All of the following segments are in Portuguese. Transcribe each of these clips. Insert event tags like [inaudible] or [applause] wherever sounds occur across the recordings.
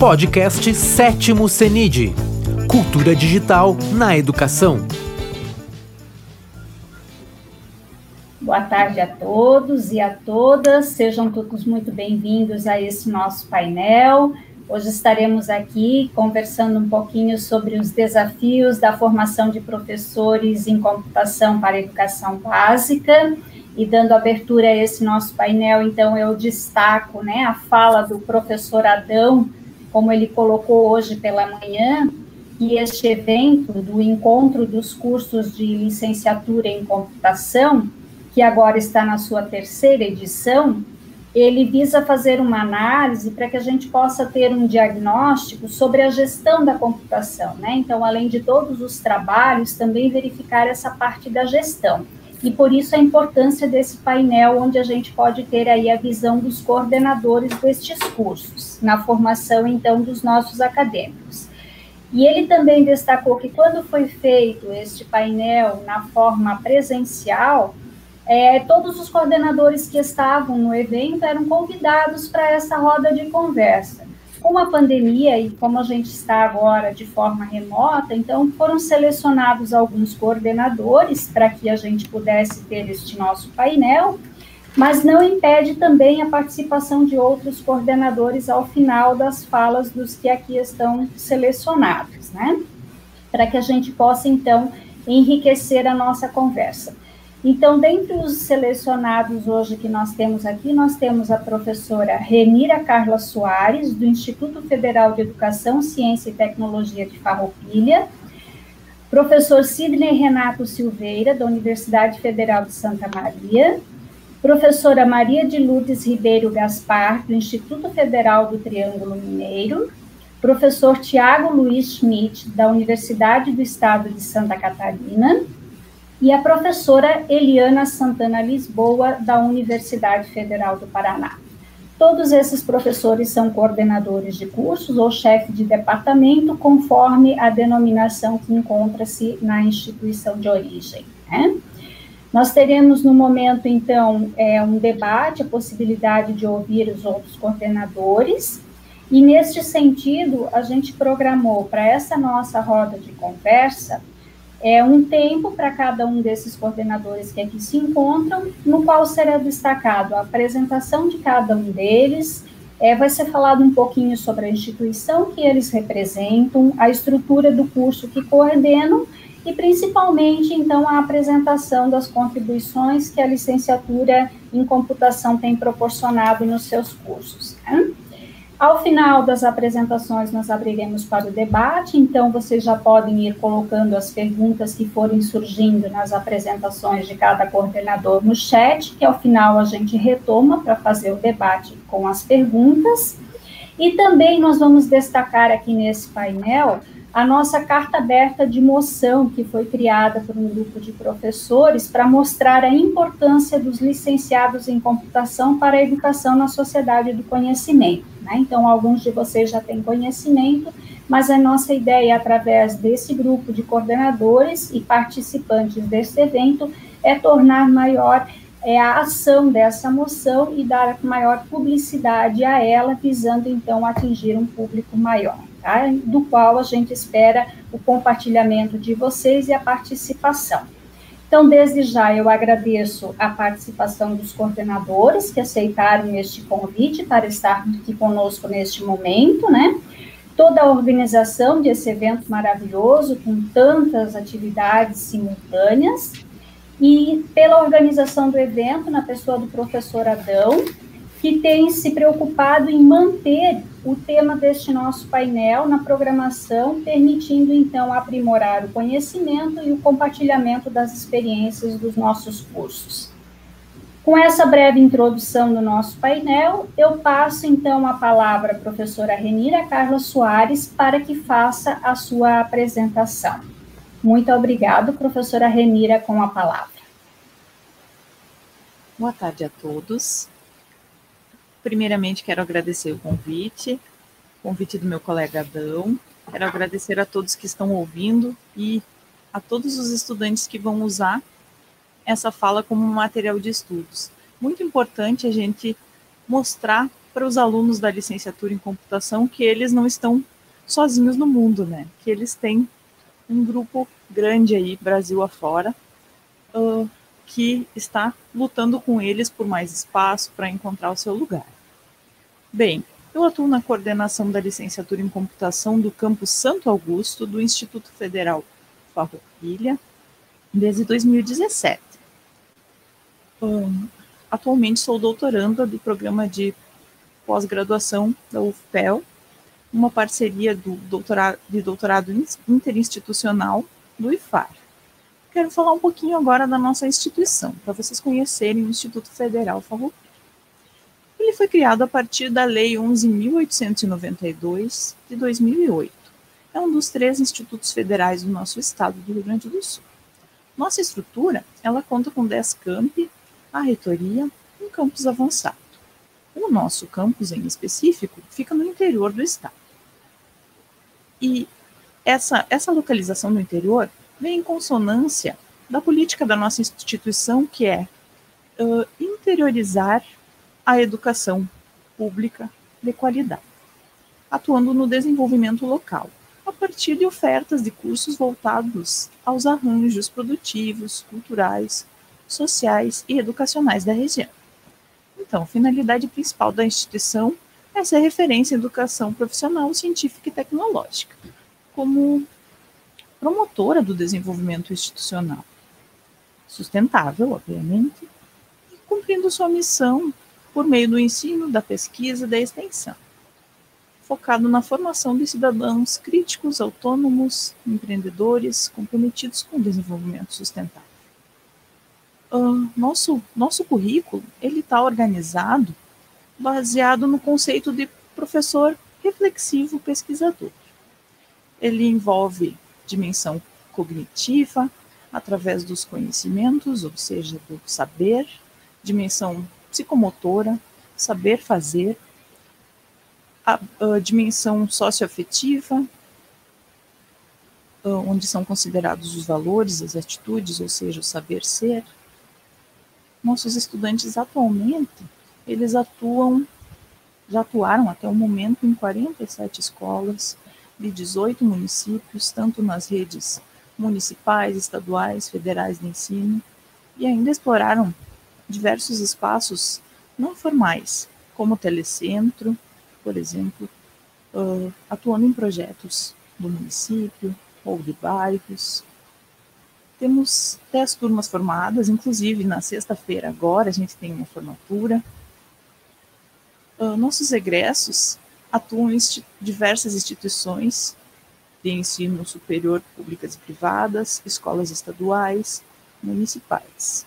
Podcast Sétimo CENID Cultura Digital na Educação. Boa tarde a todos e a todas, sejam todos muito bem-vindos a esse nosso painel. Hoje estaremos aqui conversando um pouquinho sobre os desafios da formação de professores em computação para educação básica. E dando abertura a esse nosso painel, então eu destaco né, a fala do professor Adão, como ele colocou hoje pela manhã, que este evento do encontro dos cursos de licenciatura em computação, que agora está na sua terceira edição, ele visa fazer uma análise para que a gente possa ter um diagnóstico sobre a gestão da computação, né? Então, além de todos os trabalhos, também verificar essa parte da gestão. E por isso a importância desse painel, onde a gente pode ter aí a visão dos coordenadores destes cursos, na formação, então, dos nossos acadêmicos. E ele também destacou que quando foi feito este painel na forma presencial, é, todos os coordenadores que estavam no evento eram convidados para essa roda de conversa. Com a pandemia e como a gente está agora de forma remota, então foram selecionados alguns coordenadores para que a gente pudesse ter este nosso painel, mas não impede também a participação de outros coordenadores ao final das falas dos que aqui estão selecionados, né? Para que a gente possa então enriquecer a nossa conversa. Então, dentre os selecionados hoje que nós temos aqui, nós temos a professora Renira Carla Soares, do Instituto Federal de Educação, Ciência e Tecnologia de Farroupilha, professor Sidney Renato Silveira, da Universidade Federal de Santa Maria, professora Maria de Lourdes Ribeiro Gaspar, do Instituto Federal do Triângulo Mineiro, professor Tiago Luiz Schmidt, da Universidade do Estado de Santa Catarina, e a professora Eliana Santana Lisboa, da Universidade Federal do Paraná. Todos esses professores são coordenadores de cursos ou chefe de departamento, conforme a denominação que encontra-se na instituição de origem. Né? Nós teremos no momento, então, é, um debate, a possibilidade de ouvir os outros coordenadores, e neste sentido, a gente programou para essa nossa roda de conversa é um tempo para cada um desses coordenadores que aqui se encontram, no qual será destacado a apresentação de cada um deles, é, vai ser falado um pouquinho sobre a instituição que eles representam, a estrutura do curso que coordenam e principalmente, então, a apresentação das contribuições que a licenciatura em computação tem proporcionado nos seus cursos. Né? Ao final das apresentações, nós abriremos para o debate, então vocês já podem ir colocando as perguntas que forem surgindo nas apresentações de cada coordenador no chat, que ao final a gente retoma para fazer o debate com as perguntas. E também nós vamos destacar aqui nesse painel a nossa carta aberta de moção, que foi criada por um grupo de professores para mostrar a importância dos licenciados em computação para a educação na sociedade do conhecimento. Né? Então, alguns de vocês já têm conhecimento, mas a nossa ideia, através desse grupo de coordenadores e participantes desse evento, é tornar maior é, a ação dessa moção e dar maior publicidade a ela, visando então atingir um público maior tá? do qual a gente espera o compartilhamento de vocês e a participação. Então, desde já, eu agradeço a participação dos coordenadores que aceitaram este convite para estar aqui conosco neste momento, né? Toda a organização desse evento maravilhoso, com tantas atividades simultâneas, e pela organização do evento, na pessoa do professor Adão, que tem se preocupado em manter o tema deste nosso painel na programação, permitindo então aprimorar o conhecimento e o compartilhamento das experiências dos nossos cursos. Com essa breve introdução do nosso painel, eu passo então a palavra à professora Renira Carla Soares para que faça a sua apresentação. Muito obrigado, professora Renira, com a palavra. Boa tarde a todos. Primeiramente, quero agradecer o convite, o convite do meu colega Adão. Quero agradecer a todos que estão ouvindo e a todos os estudantes que vão usar essa fala como material de estudos. Muito importante a gente mostrar para os alunos da licenciatura em computação que eles não estão sozinhos no mundo, né? Que eles têm um grupo grande aí, Brasil afora, uh, que está lutando com eles por mais espaço para encontrar o seu lugar. Bem, eu atuo na coordenação da licenciatura em computação do campus Santo Augusto do Instituto Federal Farroupilha desde 2017. Um, atualmente sou doutoranda do programa de pós-graduação da UFPEL, uma parceria do doutorado, de doutorado interinstitucional do IFAR. Quero falar um pouquinho agora da nossa instituição, para vocês conhecerem o Instituto Federal Farroupilha. Ele foi criado a partir da Lei 11.892 de 2008. É um dos três institutos federais do nosso estado do Rio Grande do Sul. Nossa estrutura, ela conta com 10 campi, a reitoria e um campus avançado. O nosso campus em específico fica no interior do estado. E essa, essa localização no interior vem em consonância da política da nossa instituição, que é uh, interiorizar a educação pública de qualidade, atuando no desenvolvimento local, a partir de ofertas de cursos voltados aos arranjos produtivos, culturais, sociais e educacionais da região. Então, a finalidade principal da instituição é ser referência em educação profissional, científica e tecnológica, como promotora do desenvolvimento institucional sustentável, obviamente, e cumprindo sua missão por meio do ensino, da pesquisa e da extensão, focado na formação de cidadãos críticos, autônomos, empreendedores, comprometidos com o desenvolvimento sustentável. Uh, nosso, nosso currículo ele está organizado baseado no conceito de professor reflexivo pesquisador. Ele envolve dimensão cognitiva, através dos conhecimentos, ou seja, do saber, dimensão psicomotora, saber fazer, a, a dimensão socioafetiva, onde são considerados os valores, as atitudes, ou seja, o saber ser, nossos estudantes atualmente, eles atuam, já atuaram até o momento em 47 escolas de 18 municípios, tanto nas redes municipais, estaduais, federais de ensino, e ainda exploraram diversos espaços não formais, como o telecentro, por exemplo, uh, atuando em projetos do município ou de bairros, temos dez turmas formadas, inclusive na sexta-feira agora a gente tem uma formatura. Uh, nossos egressos atuam em diversas instituições de ensino superior públicas e privadas, escolas estaduais, municipais.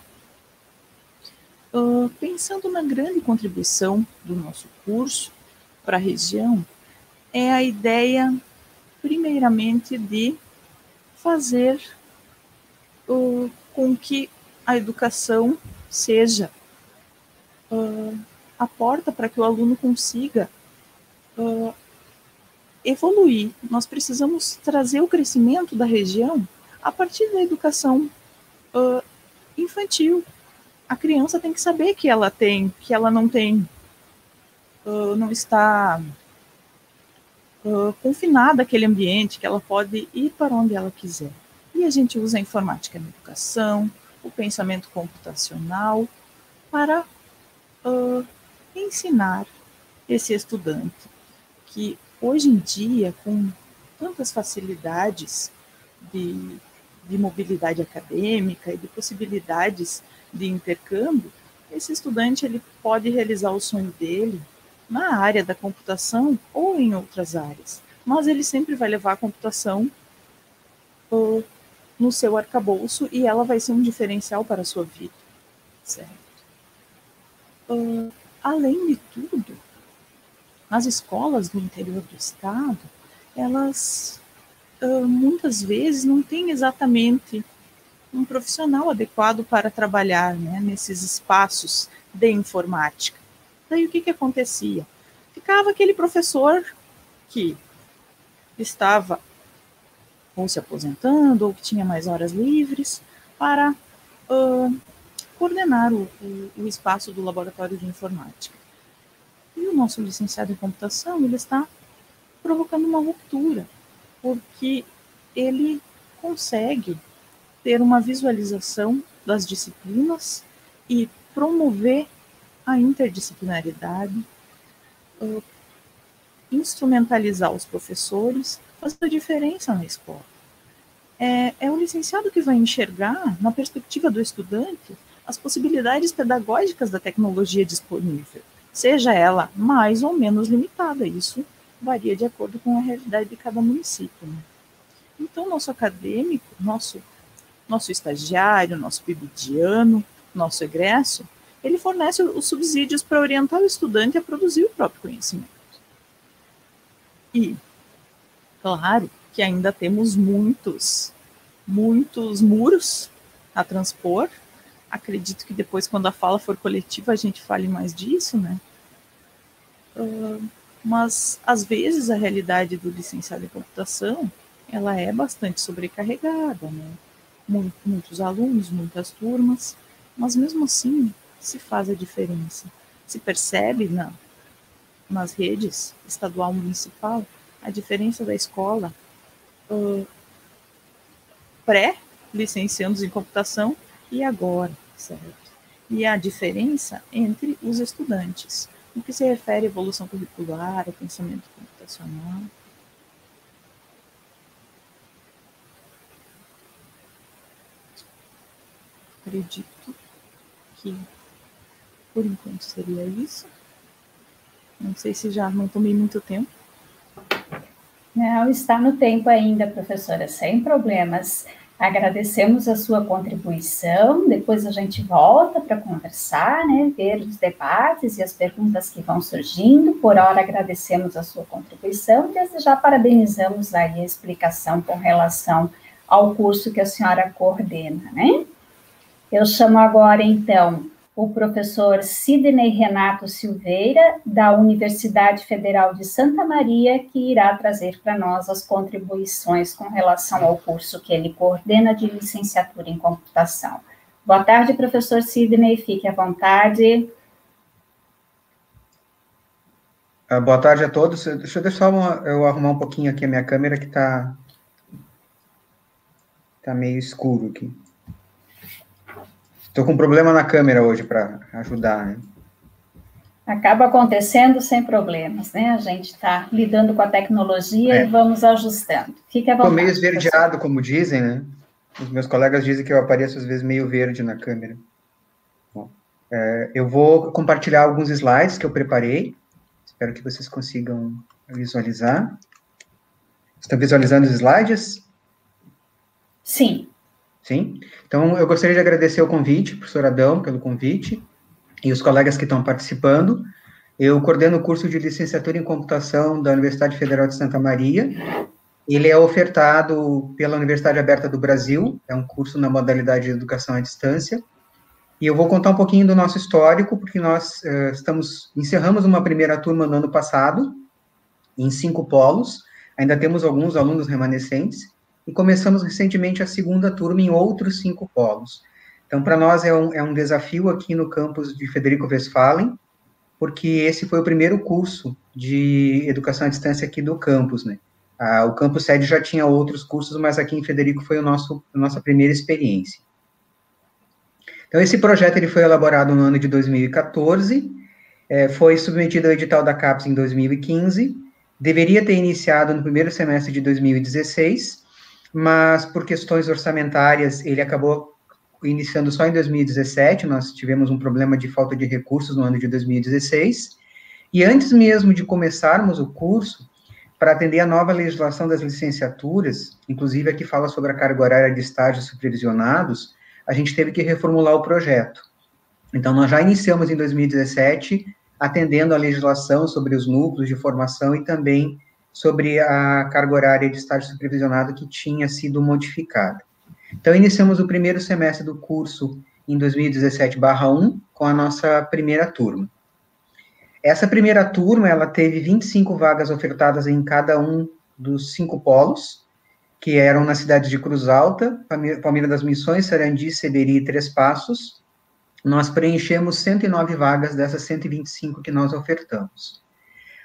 Uh, pensando na grande contribuição do nosso curso para a região, é a ideia, primeiramente, de fazer uh, com que a educação seja uh, a porta para que o aluno consiga uh, evoluir. Nós precisamos trazer o crescimento da região a partir da educação uh, infantil. A criança tem que saber que ela tem, que ela não tem, uh, não está confinada àquele ambiente, que ela pode ir para onde ela quiser. E a gente usa a informática na educação, o pensamento computacional, para ensinar esse estudante que hoje em dia, com tantas facilidades de, de mobilidade acadêmica e de possibilidades de intercâmbio, esse estudante ele pode realizar o sonho dele na área da computação ou em outras áreas, mas ele sempre vai levar a computação uh, no seu arcabouço e ela vai ser um diferencial para a sua vida, certo? Uh, além de tudo, as escolas do interior do estado, elas uh, muitas vezes não têm exatamente um profissional adequado para trabalhar né, nesses espaços de informática. Daí o que, que acontecia? Ficava aquele professor que estava ou se aposentando, ou que tinha mais horas livres, para uh, coordenar o, o, o, espaço do laboratório de informática. E o nosso licenciado em computação, ele está provocando uma ruptura, porque ele consegue ter uma visualização das disciplinas e promover a interdisciplinaridade, uh, instrumentalizar os professores, fazer diferença na escola. É, é o licenciado que vai enxergar, na perspectiva do estudante, as possibilidades pedagógicas da tecnologia disponível, seja ela mais ou menos limitada. Isso varia de acordo com a realidade de cada município. Né? Então, nosso acadêmico, nosso, nosso estagiário, nosso bibidiano, nosso egresso, ele fornece os subsídios para orientar o estudante a produzir o próprio conhecimento. E, claro, que ainda temos muitos, muitos muros a transpor. Acredito que depois, quando a fala for coletiva, a gente fale mais disso, né? Uh, mas, às vezes, a realidade do licenciado em computação, ela é bastante sobrecarregada, né? Muitos alunos, muitas turmas, mas mesmo assim, se faz a diferença. Se percebe na, nas redes estadual municipal a diferença da escola uh, pré-licenciandos em computação e agora, certo? E a diferença entre os estudantes, no que se refere à evolução curricular, ao pensamento computacional. Acredito que por enquanto seria isso. Não sei se já não tomei muito tempo. Não, está no tempo ainda, professora, sem problemas. Agradecemos a sua contribuição, depois a gente volta para conversar, né, ver os debates e as perguntas que vão surgindo. Por hora, agradecemos a sua contribuição e já parabenizamos aí a explicação com relação ao curso que a senhora coordena, né? Eu chamo agora, então, o professor Sidney Renato Silveira, da Universidade Federal de Santa Maria, que irá trazer para nós as contribuições com relação ao curso que ele coordena de licenciatura em computação. Boa tarde, professor Sidney, fique à vontade. Ah, boa tarde a todos. Deixa eu deixar uma, eu arrumar um pouquinho aqui a minha câmera que está tá meio escuro aqui. Estou com um problema na câmera hoje para ajudar, né? Acaba acontecendo sem problemas, né? A gente está lidando com a tecnologia é. e vamos ajustando. Fique à vontade. Estou meio esverdeado, como dizem, né? Os meus colegas dizem que eu apareço às vezes meio verde na câmera. Bom, é, eu vou compartilhar alguns slides que eu preparei. Espero que vocês consigam visualizar. Estão visualizando os slides? Sim. Sim? Então, eu gostaria de agradecer o convite, professor Adão, pelo convite, e os colegas que estão participando. Eu coordeno o curso de licenciatura em computação da Universidade Federal de Santa Maria. Ele é ofertado pela Universidade Aberta do Brasil, é um curso na modalidade de educação à distância. E eu vou contar um pouquinho do nosso histórico, porque nós uh, estamos encerramos uma primeira turma no ano passado, em cinco polos. Ainda temos alguns alunos remanescentes e começamos recentemente a segunda turma em outros cinco polos. Então, para nós é um, é um desafio aqui no campus de Federico Westphalen, porque esse foi o primeiro curso de educação à distância aqui do campus, né? Ah, o campus sede já tinha outros cursos, mas aqui em Federico foi o nosso, a nossa primeira experiência. Então, esse projeto ele foi elaborado no ano de 2014, é, foi submetido ao edital da CAPES em 2015, deveria ter iniciado no primeiro semestre de 2016, mas por questões orçamentárias ele acabou iniciando só em 2017, nós tivemos um problema de falta de recursos no ano de 2016, e antes mesmo de começarmos o curso, para atender a nova legislação das licenciaturas, inclusive aqui fala sobre a carga horária de estágios supervisionados, a gente teve que reformular o projeto. Então, nós já iniciamos em 2017, atendendo a legislação sobre os núcleos de formação e também sobre a carga horária de estágio supervisionado que tinha sido modificada. Então, iniciamos o primeiro semestre do curso em 2017/1 com a nossa primeira turma. Essa primeira turma, ela teve 25 vagas ofertadas em cada um dos cinco polos, que eram na cidade de Cruz Alta, Palmeira das Missões, Sarandi, Seberi e Três Passos. nós preenchemos 109 vagas dessas 125 que nós ofertamos.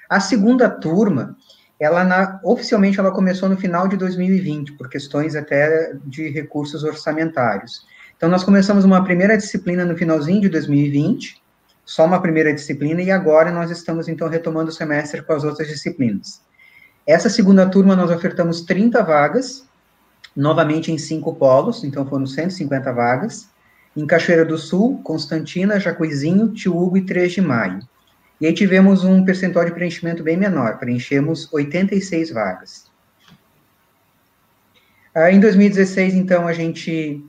A segunda turma, ela na, oficialmente ela começou no final de 2020, por questões até de recursos orçamentários. Então, nós começamos uma primeira disciplina no finalzinho de 2020, só uma primeira disciplina, e agora nós estamos, então, retomando o semestre com as outras disciplinas. Essa segunda turma, nós ofertamos 30 vagas, novamente em cinco polos, então foram 150 vagas, em Cachoeira do Sul, Constantina, Jacuizinho, Tio Hugo e 3 de Maio. E aí tivemos um percentual de preenchimento bem menor, preenchemos 86 vagas. Ah, em 2016, então, a gente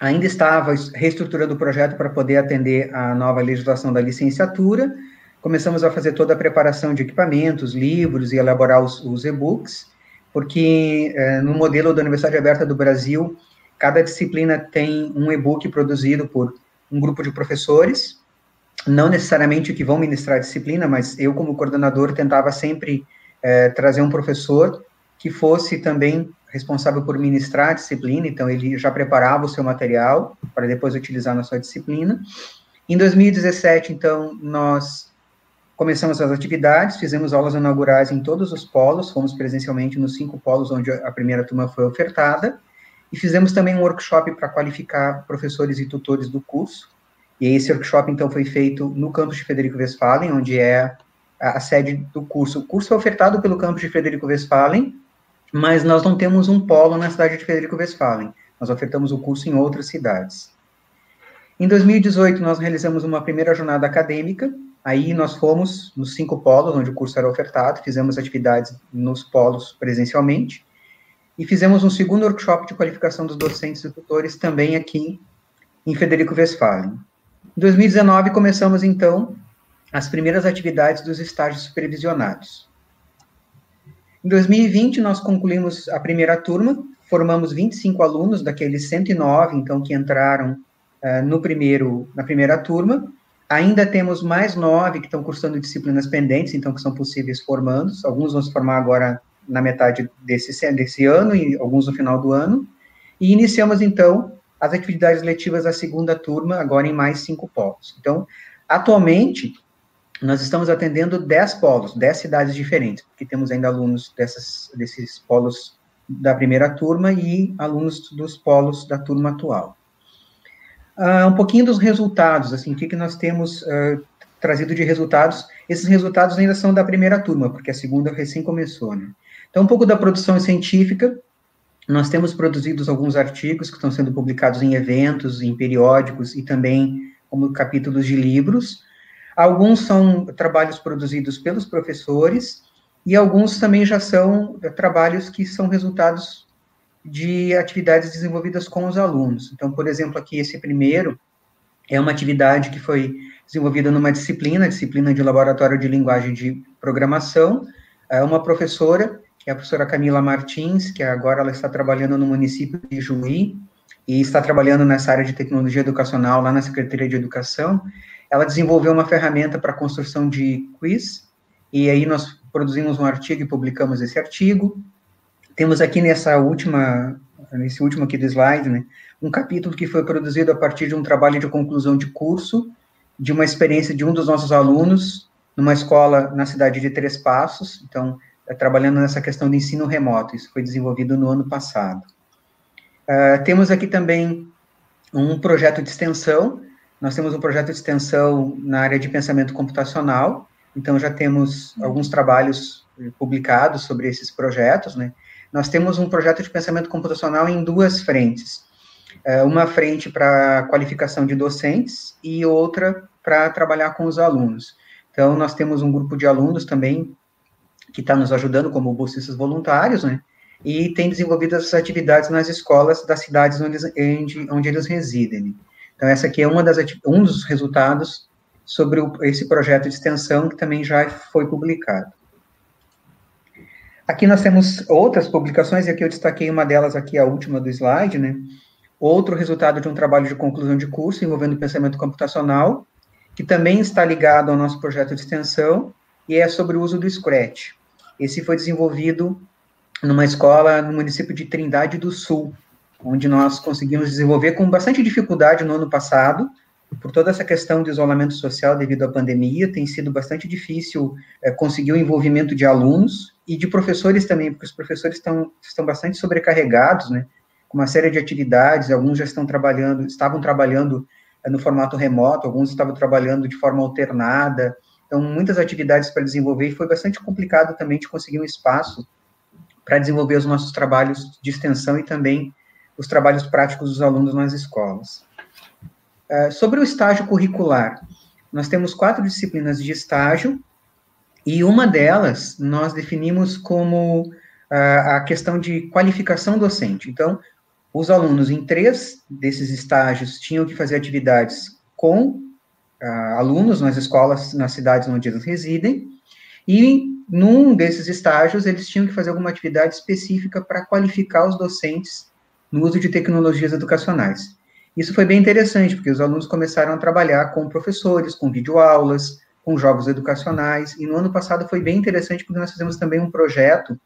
ainda estava reestruturando o projeto para poder atender a nova legislação da licenciatura, começamos a fazer toda a preparação de equipamentos, livros e elaborar os, os e-books, porque é, no modelo da Universidade Aberta do Brasil, cada disciplina tem um e-book produzido por um grupo de professores, não necessariamente que vão ministrar a disciplina, mas eu, como coordenador, tentava sempre é, trazer um professor que fosse também responsável por ministrar a disciplina, então ele já preparava o seu material para depois utilizar na sua disciplina. Em 2017, então, nós Começamos as atividades, fizemos aulas inaugurais em todos os polos, fomos presencialmente nos cinco polos onde a primeira turma foi ofertada, e fizemos também um workshop para qualificar professores e tutores do curso. E esse workshop, então, foi feito no campus de Federico Westphalen, onde é a, sede do curso. O curso é ofertado pelo campus de Federico Westphalen, mas nós não temos um polo na cidade de Federico Westphalen. Nós ofertamos o curso em outras cidades. Em 2018, nós realizamos uma primeira jornada acadêmica, Aí nós fomos nos cinco polos onde o curso era ofertado, fizemos atividades nos polos presencialmente e fizemos um segundo workshop de qualificação dos docentes e tutores também aqui em Federico Westphalen. Em 2019 começamos então as primeiras atividades dos estágios supervisionados. Em 2020 nós concluímos a primeira turma, formamos 25 alunos daqueles 109 então que entraram uh, no primeiro na primeira turma Ainda temos mais nove que estão cursando disciplinas pendentes, então que são possíveis formandos. Alguns vão se formar agora na metade desse, desse ano e alguns no final do ano. E iniciamos, então, as atividades letivas da segunda turma, agora em mais cinco polos. Então, atualmente, nós estamos atendendo dez polos, dez cidades diferentes, porque temos ainda alunos dessas, desses polos da primeira turma e alunos dos polos da turma atual. Uh, um pouquinho dos resultados, assim, o que, que nós temos uh, trazido de resultados. Esses resultados ainda são da primeira turma, porque a segunda recém começou, né? Então, um pouco da produção científica, nós temos produzido alguns artigos que estão sendo publicados em eventos, em periódicos e também como capítulos de livros. Alguns são trabalhos produzidos pelos professores e alguns também já são trabalhos que são resultados de atividades desenvolvidas com os alunos. Então, por exemplo, aqui esse primeiro é uma atividade que foi desenvolvida numa disciplina, disciplina de laboratório de linguagem de programação. É uma professora, que é a professora Camila Martins, que agora ela está trabalhando no município de Juí e está trabalhando nessa área de tecnologia educacional lá na Secretaria de Educação. Ela desenvolveu uma ferramenta para construção de quiz, e aí nós produzimos um artigo e publicamos esse artigo. Temos aqui nessa última, nesse último aqui do slide, né, um capítulo que foi produzido a partir de um trabalho de conclusão de curso, de uma experiência de um dos nossos alunos, numa escola na cidade de Três Passos, então, trabalhando nessa questão de ensino remoto, isso foi desenvolvido no ano passado. Uh, temos aqui também um projeto de extensão, nós temos um projeto de extensão na área de pensamento computacional, então já temos alguns trabalhos eh, publicados sobre esses projetos, né, nós temos um projeto de pensamento computacional em duas frentes. É, uma frente para qualificação de docentes e outra para trabalhar com os alunos. Então, nós temos um grupo de alunos também que está nos ajudando como bolsistas voluntários, né? E tem desenvolvido essas atividades nas escolas das cidades onde, onde, onde eles residem. Então, essa aqui é uma das, um dos resultados sobre o, esse projeto de extensão que também já foi publicado. Aqui nós temos outras publicações, e aqui eu destaquei uma delas aqui, a última do slide, né? Outro resultado de um trabalho de conclusão de curso envolvendo pensamento computacional, que também está ligado ao nosso projeto de extensão, e é sobre o uso do Scratch. Esse foi desenvolvido numa escola no município de Trindade do Sul, onde nós conseguimos desenvolver com bastante dificuldade no ano passado, por toda essa questão de isolamento social devido à pandemia, tem sido bastante difícil é, conseguir o envolvimento de alunos e de professores também, porque os professores estão, estão bastante sobrecarregados, né, com uma série de atividades, alguns já estão trabalhando, estavam trabalhando é, no formato remoto, alguns estavam trabalhando de forma alternada, então muitas atividades para desenvolver, e foi bastante complicado também de conseguir um espaço para desenvolver os nossos trabalhos de extensão e também os trabalhos práticos dos alunos nas escolas. Uh, sobre o estágio curricular, nós temos quatro disciplinas de estágio, e uma delas nós definimos como uh, a questão de qualificação docente. Então, os alunos em três desses estágios tinham que fazer atividades com uh, alunos nas escolas, nas cidades onde eles residem, e num desses estágios eles tinham que fazer alguma atividade específica para qualificar os docentes no uso de tecnologias educacionais. Isso foi bem interessante, porque os alunos começaram a trabalhar com professores, com videoaulas, com jogos educacionais, e no ano passado foi bem interessante, porque nós fizemos também um projeto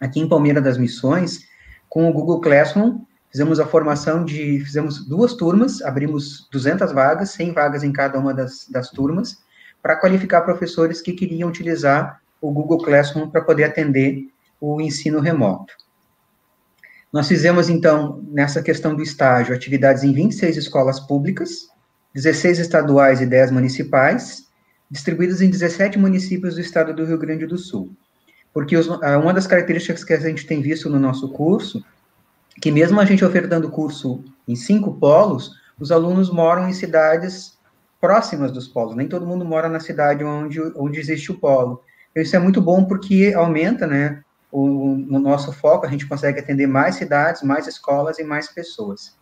aqui em Palmeira das Missões, com o Google Classroom, fizemos a formação de, fizemos duas turmas, abrimos 200 vagas, 100 vagas em cada uma das, das turmas, para qualificar professores que queriam utilizar o Google Classroom para poder atender o ensino remoto. Nós fizemos, então, nessa questão do estágio, atividades em 26 escolas públicas, 16 estaduais e 10 municipais, distribuídas em 17 municípios do estado do Rio Grande do Sul. Porque os, uma das características que a gente tem visto no nosso curso, que mesmo a gente ofertando curso em cinco polos, os alunos moram em cidades próximas dos polos, nem todo mundo mora na cidade onde, onde existe o polo. Então, isso é muito bom porque aumenta, né, o, no nosso foco, a gente consegue atender mais cidades, mais escolas e mais pessoas.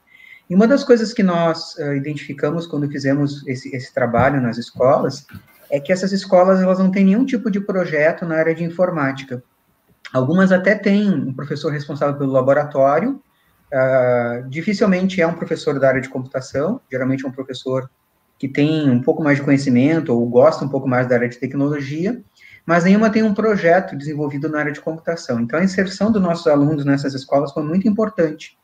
E uma das coisas que nós uh, identificamos quando fizemos esse, esse, trabalho nas escolas é que essas escolas elas não têm nenhum tipo de projeto na área de informática. Algumas até têm um professor responsável pelo laboratório, uh, dificilmente é um professor da área de computação, geralmente é um professor que tem um pouco mais de conhecimento ou gosta um pouco mais da área de tecnologia, mas nenhuma tem um projeto desenvolvido na área de computação. Então, a inserção dos nossos alunos nessas escolas foi muito importante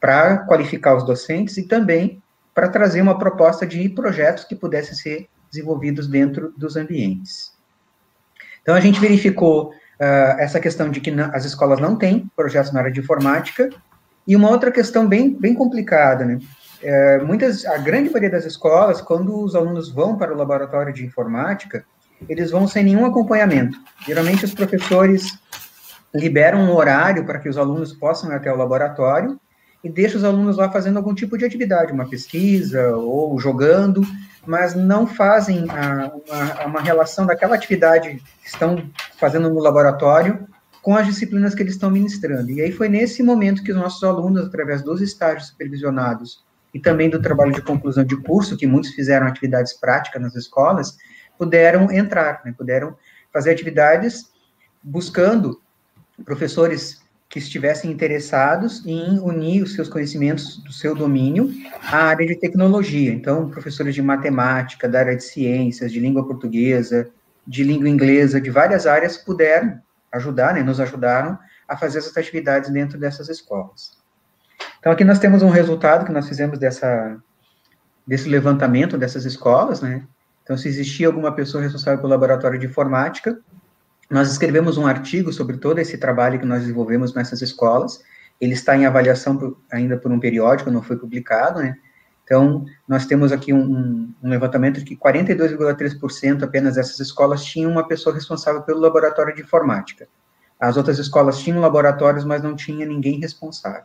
para qualificar os docentes e também para trazer uma proposta de projetos que pudessem ser desenvolvidos dentro dos ambientes. Então, a gente verificou uh, essa questão de que as escolas não têm projetos na área de informática, e uma outra questão bem, bem complicada, né? É, muitas, a grande maioria das escolas, quando os alunos vão para o laboratório de informática, eles vão sem nenhum acompanhamento. Geralmente, os professores liberam um horário para que os alunos possam ir até o laboratório e deixam os alunos lá fazendo algum tipo de atividade, uma pesquisa ou jogando, mas não fazem a, uma, uma relação daquela atividade que estão fazendo no laboratório com as disciplinas que eles estão ministrando. E aí foi nesse momento que os nossos alunos, através dos estágios supervisionados e também do trabalho de conclusão de curso, que muitos fizeram atividades práticas nas escolas, puderam entrar, né, puderam fazer atividades buscando professores que estivessem interessados em unir os seus conhecimentos do seu domínio à área de tecnologia. Então, professores de matemática, da área de ciências, de língua portuguesa, de língua inglesa, de várias áreas puderam ajudar, né, nos ajudaram a fazer essas atividades dentro dessas escolas. Então, aqui nós temos um resultado que nós fizemos dessa, desse levantamento dessas escolas, né, então, se existia alguma pessoa responsável pelo laboratório de informática, nós escrevemos um artigo sobre todo esse trabalho que nós desenvolvemos nessas escolas. Ele está em avaliação por, ainda por um periódico, não foi publicado, né? Então, nós temos aqui um, um levantamento de que 42,3% apenas dessas escolas tinham uma pessoa responsável pelo laboratório de informática. As outras escolas tinham laboratórios, mas não tinha ninguém responsável.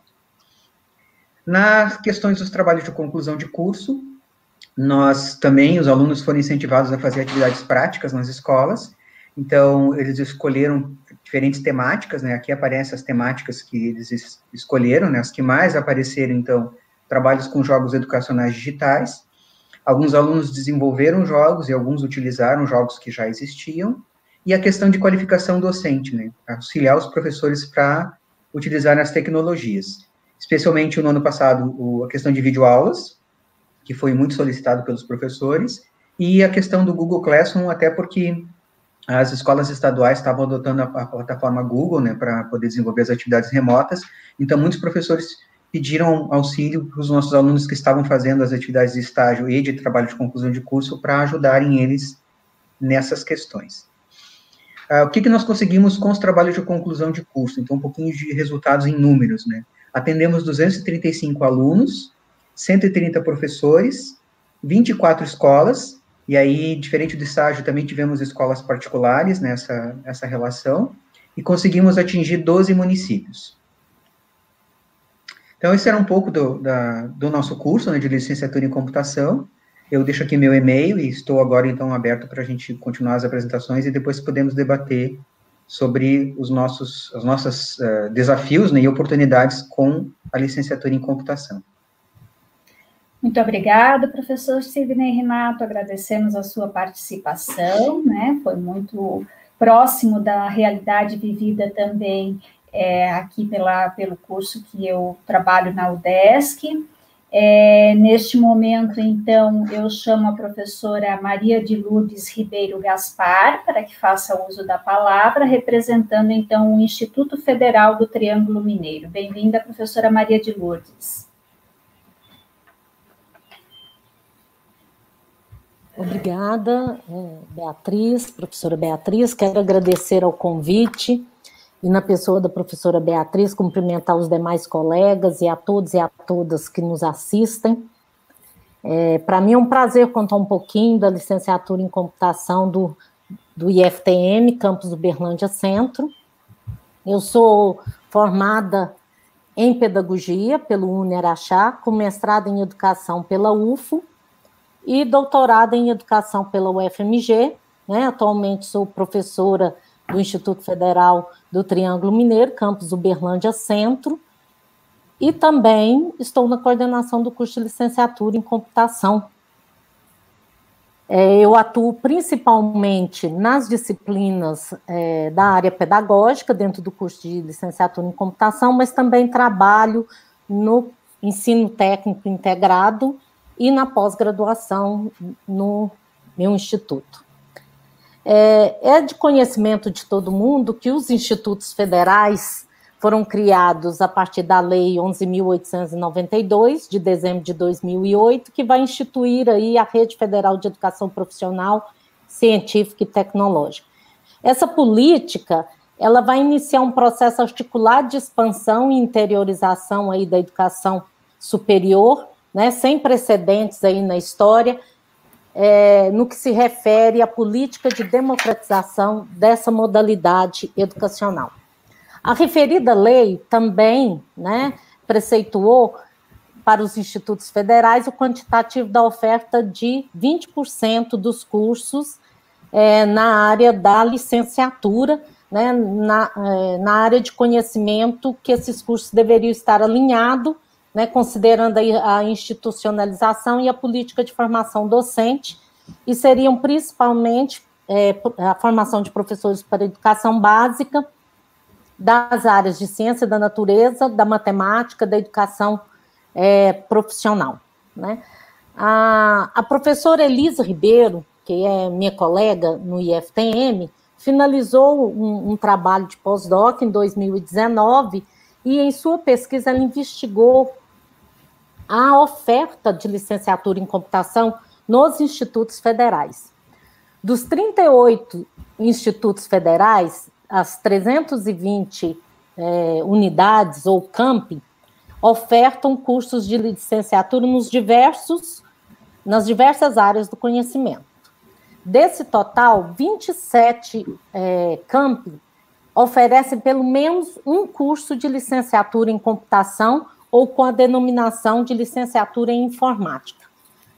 Nas questões dos trabalhos de conclusão de curso, nós também, os alunos foram incentivados a fazer atividades práticas nas escolas, então eles escolheram diferentes temáticas, né? Aqui aparecem as temáticas que eles es escolheram, né? As que mais apareceram, então, trabalhos com jogos educacionais digitais. Alguns alunos desenvolveram jogos e alguns utilizaram jogos que já existiam. E a questão de qualificação docente, né? Auxiliar os professores para utilizar as tecnologias. Especialmente no ano passado, o, a questão de videoaulas, que foi muito solicitado pelos professores, e a questão do Google Classroom, até porque as escolas estaduais estavam adotando a, a plataforma Google, né, para poder desenvolver as atividades remotas, então muitos professores pediram auxílio para os nossos alunos que estavam fazendo as atividades de estágio e de trabalho de conclusão de curso para ajudarem eles nessas questões. Uh, o que, que nós conseguimos com os trabalhos de conclusão de curso? Então, um pouquinho de resultados em números, né? Atendemos 235 alunos, 130 professores, 24 escolas, e aí, diferente do estágio, também tivemos escolas particulares nessa, nessa relação, e conseguimos atingir 12 municípios. Então, esse era um pouco do, da, do nosso curso né, de licenciatura em computação. Eu deixo aqui meu e-mail e estou agora, então, aberto para a gente continuar as apresentações e depois podemos debater sobre os nossos, os nossos uh, desafios né, e oportunidades com a licenciatura em computação. Muito obrigada, professor Sidney Renato. Agradecemos a sua participação, né? Foi muito próximo da realidade vivida também é, aqui pela, pelo curso que eu trabalho na UDESC. É, neste momento, então, eu chamo a professora Maria de Lourdes Ribeiro Gaspar para que faça uso da palavra, representando, então, o Instituto Federal do Triângulo Mineiro. Bem-vinda, professora Maria de Lourdes. Obrigada, é, Beatriz, professora Beatriz. Quero agradecer ao convite e, na pessoa da professora Beatriz, cumprimentar os demais colegas e a todos e a todas que nos assistem. É, Para mim é um prazer contar um pouquinho da licenciatura em computação do, do IFTM, campus do Centro. Eu sou formada em pedagogia pelo UniAraxá, com mestrado em educação pela UFO e doutorado em educação pela UFMG. Né? Atualmente sou professora do Instituto Federal do Triângulo Mineiro, campus Uberlândia Centro, e também estou na coordenação do curso de licenciatura em computação. É, eu atuo principalmente nas disciplinas é, da área pedagógica, dentro do curso de licenciatura em computação, mas também trabalho no ensino técnico integrado e na pós-graduação no meu instituto. É, é, de conhecimento de todo mundo que os institutos federais foram criados a partir da Lei 11.892, de dezembro de 2008, que vai instituir aí a Rede Federal de Educação Profissional, Científica e Tecnológica. Essa política, ela vai iniciar um processo articulado de expansão e interiorização aí da educação superior, né, sem precedentes aí na história, é, no que se refere à política de democratização dessa modalidade educacional. A referida lei também né, preceituou para os institutos federais o quantitativo da oferta de 20% dos cursos é, na área da licenciatura, né, na, é, na área de conhecimento que esses cursos deveriam estar alinhados né, considerando a institucionalização e a política de formação docente, e seriam principalmente é, a formação de professores para educação básica, das áreas de ciência da natureza, da matemática, da educação é, profissional. Né? A, a professora Elisa Ribeiro, que é minha colega no IFTM, finalizou um, um trabalho de pós-doc em 2019 e em sua pesquisa ela investigou a oferta de licenciatura em computação nos institutos federais. Dos 38 institutos federais, as 320 é, unidades ou campi ofertam cursos de licenciatura nos diversos, nas diversas áreas do conhecimento. Desse total, 27 é, campi oferecem pelo menos um curso de licenciatura em computação ou com a denominação de licenciatura em informática.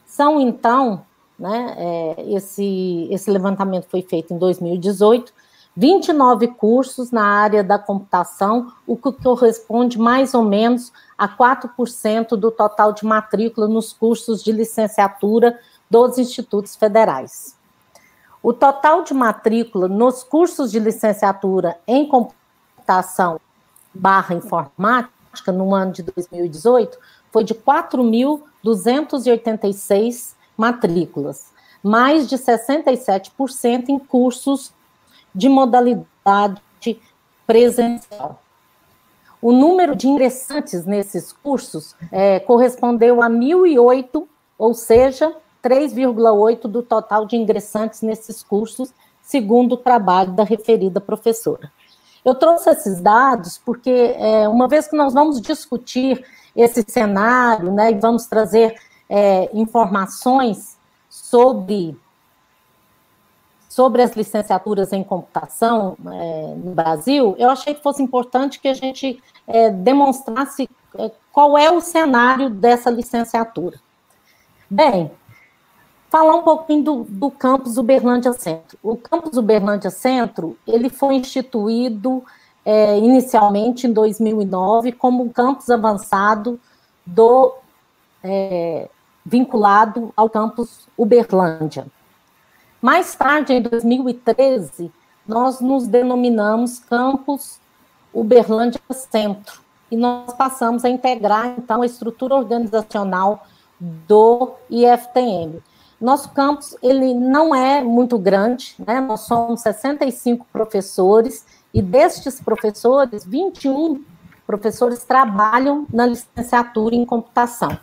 São, então, né, é, esse, esse levantamento foi feito em 2018, 29 cursos na área da computação, o que corresponde mais ou menos a 4% do total de matrícula nos cursos de licenciatura dos institutos federais. O total de matrícula nos cursos de licenciatura em computação barra informática no ano de 2018 foi de 4.286 matrículas, mais de 67% em cursos de modalidade presencial. o número de ingressantes nesses cursos é, correspondeu a 1.008, ou seja, 3,8 do total de ingressantes nesses cursos, segundo o trabalho da referida professora. Eu trouxe esses dados porque, é, uma vez que nós vamos discutir esse cenário, né, e vamos trazer é, informações sobre sobre as licenciaturas em computação é, no Brasil, eu achei que fosse importante que a gente é, demonstrasse é, qual é o cenário dessa licenciatura. Bem, falar um pouquinho do, do campus Uberlândia Centro. O campus Uberlândia Centro, ele foi instituído é, inicialmente em 2009 como um campus avançado do é, vinculado ao campus Uberlândia. Mais tarde, em 2013, nós nos denominamos Campus Uberlândia Centro, e nós passamos a integrar, então, a estrutura organizacional do IFTM. Nosso campus, ele não é muito grande, né? nós somos 65 professores, e destes professores, 21 professores trabalham na licenciatura em computação.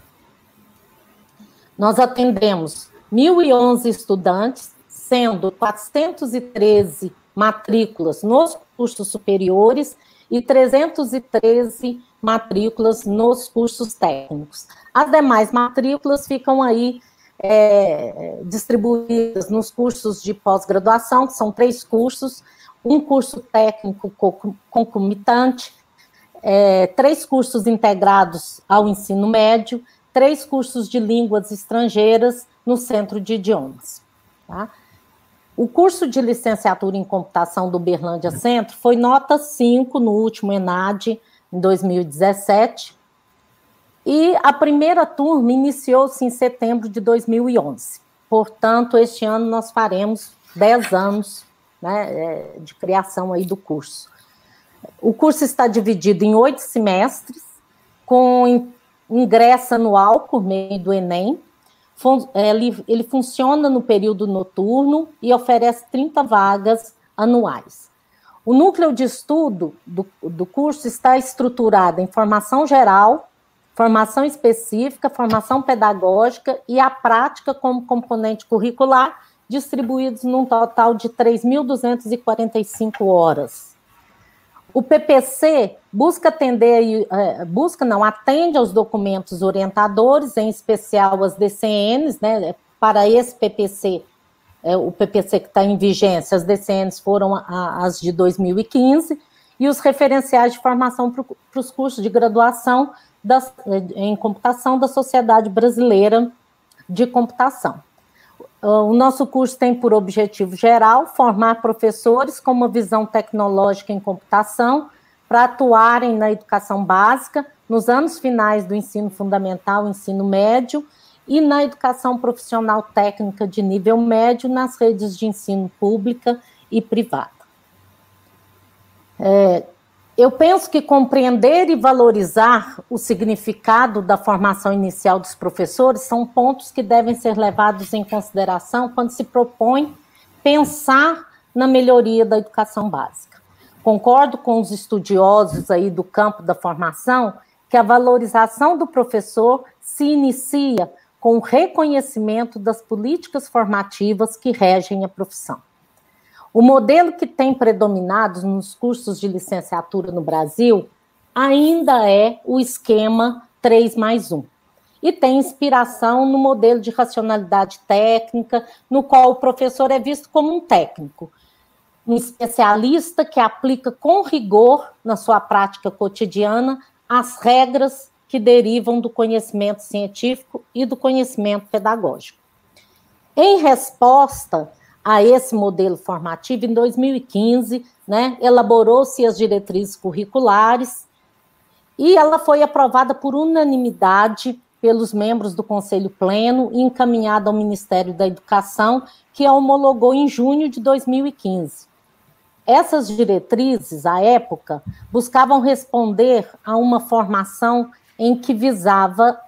Nós atendemos 1.011 estudantes, sendo 413 matrículas nos cursos superiores e 313 matrículas nos cursos técnicos. As demais matrículas ficam aí é, distribuídas nos cursos de pós-graduação, que são três cursos, um curso técnico concomitante, é, três cursos integrados ao ensino médio, três cursos de línguas estrangeiras no Centro de Idiomas. Tá? O curso de licenciatura em computação do Berlândia Centro foi nota 5 no último ENAD, em 2017, e a primeira turma iniciou-se em setembro de 2011. Portanto, este ano nós faremos 10 anos né, é, de criação aí do curso. O curso está dividido em oito semestres, com ingresso anual por meio do Enem, ele, ele funciona no período noturno e oferece 30 vagas anuais. O núcleo de estudo do, do curso está estruturado em formação geral, formação específica, formação pedagógica e a prática como componente curricular, distribuídos num total de 3.245 horas. O PPC busca atender, é, busca não, atende aos documentos orientadores, em especial as DCNs, né? Para esse PPC, é, o PPC que está em vigência, as DCNs foram as de 2015, e os referenciais de formação para os cursos de graduação em computação da Sociedade Brasileira de Computação. O nosso curso tem por objetivo geral formar professores com uma visão tecnológica em computação para atuarem na educação básica, nos anos finais do ensino fundamental, ensino médio e na educação profissional técnica de nível médio nas redes de ensino pública e privada. É, eu penso que compreender e valorizar o significado da formação inicial dos professores são pontos que devem ser levados em consideração quando se propõe pensar na melhoria da educação básica. Concordo com os estudiosos aí do campo da formação que a valorização do professor se inicia com o reconhecimento das políticas formativas que regem a profissão. O modelo que tem predominado nos cursos de licenciatura no Brasil ainda é o esquema 3 mais 1. E tem inspiração no modelo de racionalidade técnica, no qual o professor é visto como um técnico, um especialista que aplica com rigor na sua prática cotidiana as regras que derivam do conhecimento científico e do conhecimento pedagógico. Em resposta a esse modelo formativo, em 2015, né, elaborou-se as diretrizes curriculares e ela foi aprovada por unanimidade pelos membros do Conselho Pleno e encaminhada ao Ministério da Educação, que a homologou em junho de 2015. Essas diretrizes, à época, buscavam responder a uma formação em que visava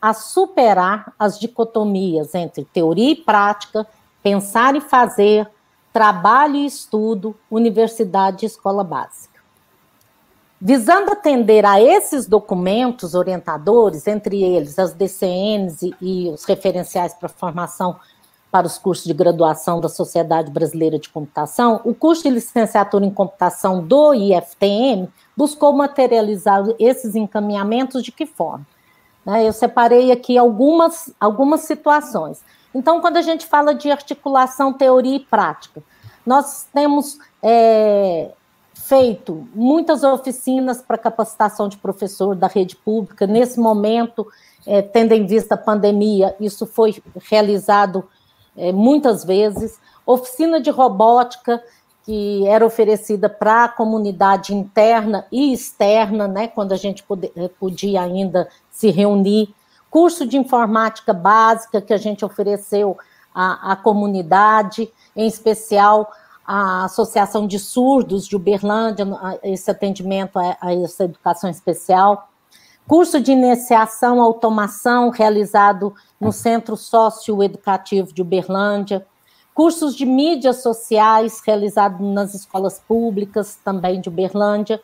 a superar as dicotomias entre teoria e prática, pensar e fazer, trabalho e estudo, universidade e escola básica. Visando atender a esses documentos orientadores, entre eles as DCNs e, e os referenciais para formação para os cursos de graduação da Sociedade Brasileira de Computação, o curso de licenciatura em computação do IFTM buscou materializar esses encaminhamentos de que forma? Né, eu separei aqui algumas, algumas situações. Então, quando a gente fala de articulação teoria e prática, nós temos é, feito muitas oficinas para capacitação de professor da rede pública. Nesse momento, é, tendo em vista a pandemia, isso foi realizado é, muitas vezes. Oficina de robótica, que era oferecida para a comunidade interna e externa, né, quando a gente podia ainda se reunir. Curso de informática básica que a gente ofereceu à, à comunidade, em especial a Associação de Surdos de Uberlândia, esse atendimento a, a essa educação especial. Curso de iniciação automação realizado no Centro Socioeducativo de Uberlândia. Cursos de mídias sociais realizados nas escolas públicas também de Uberlândia.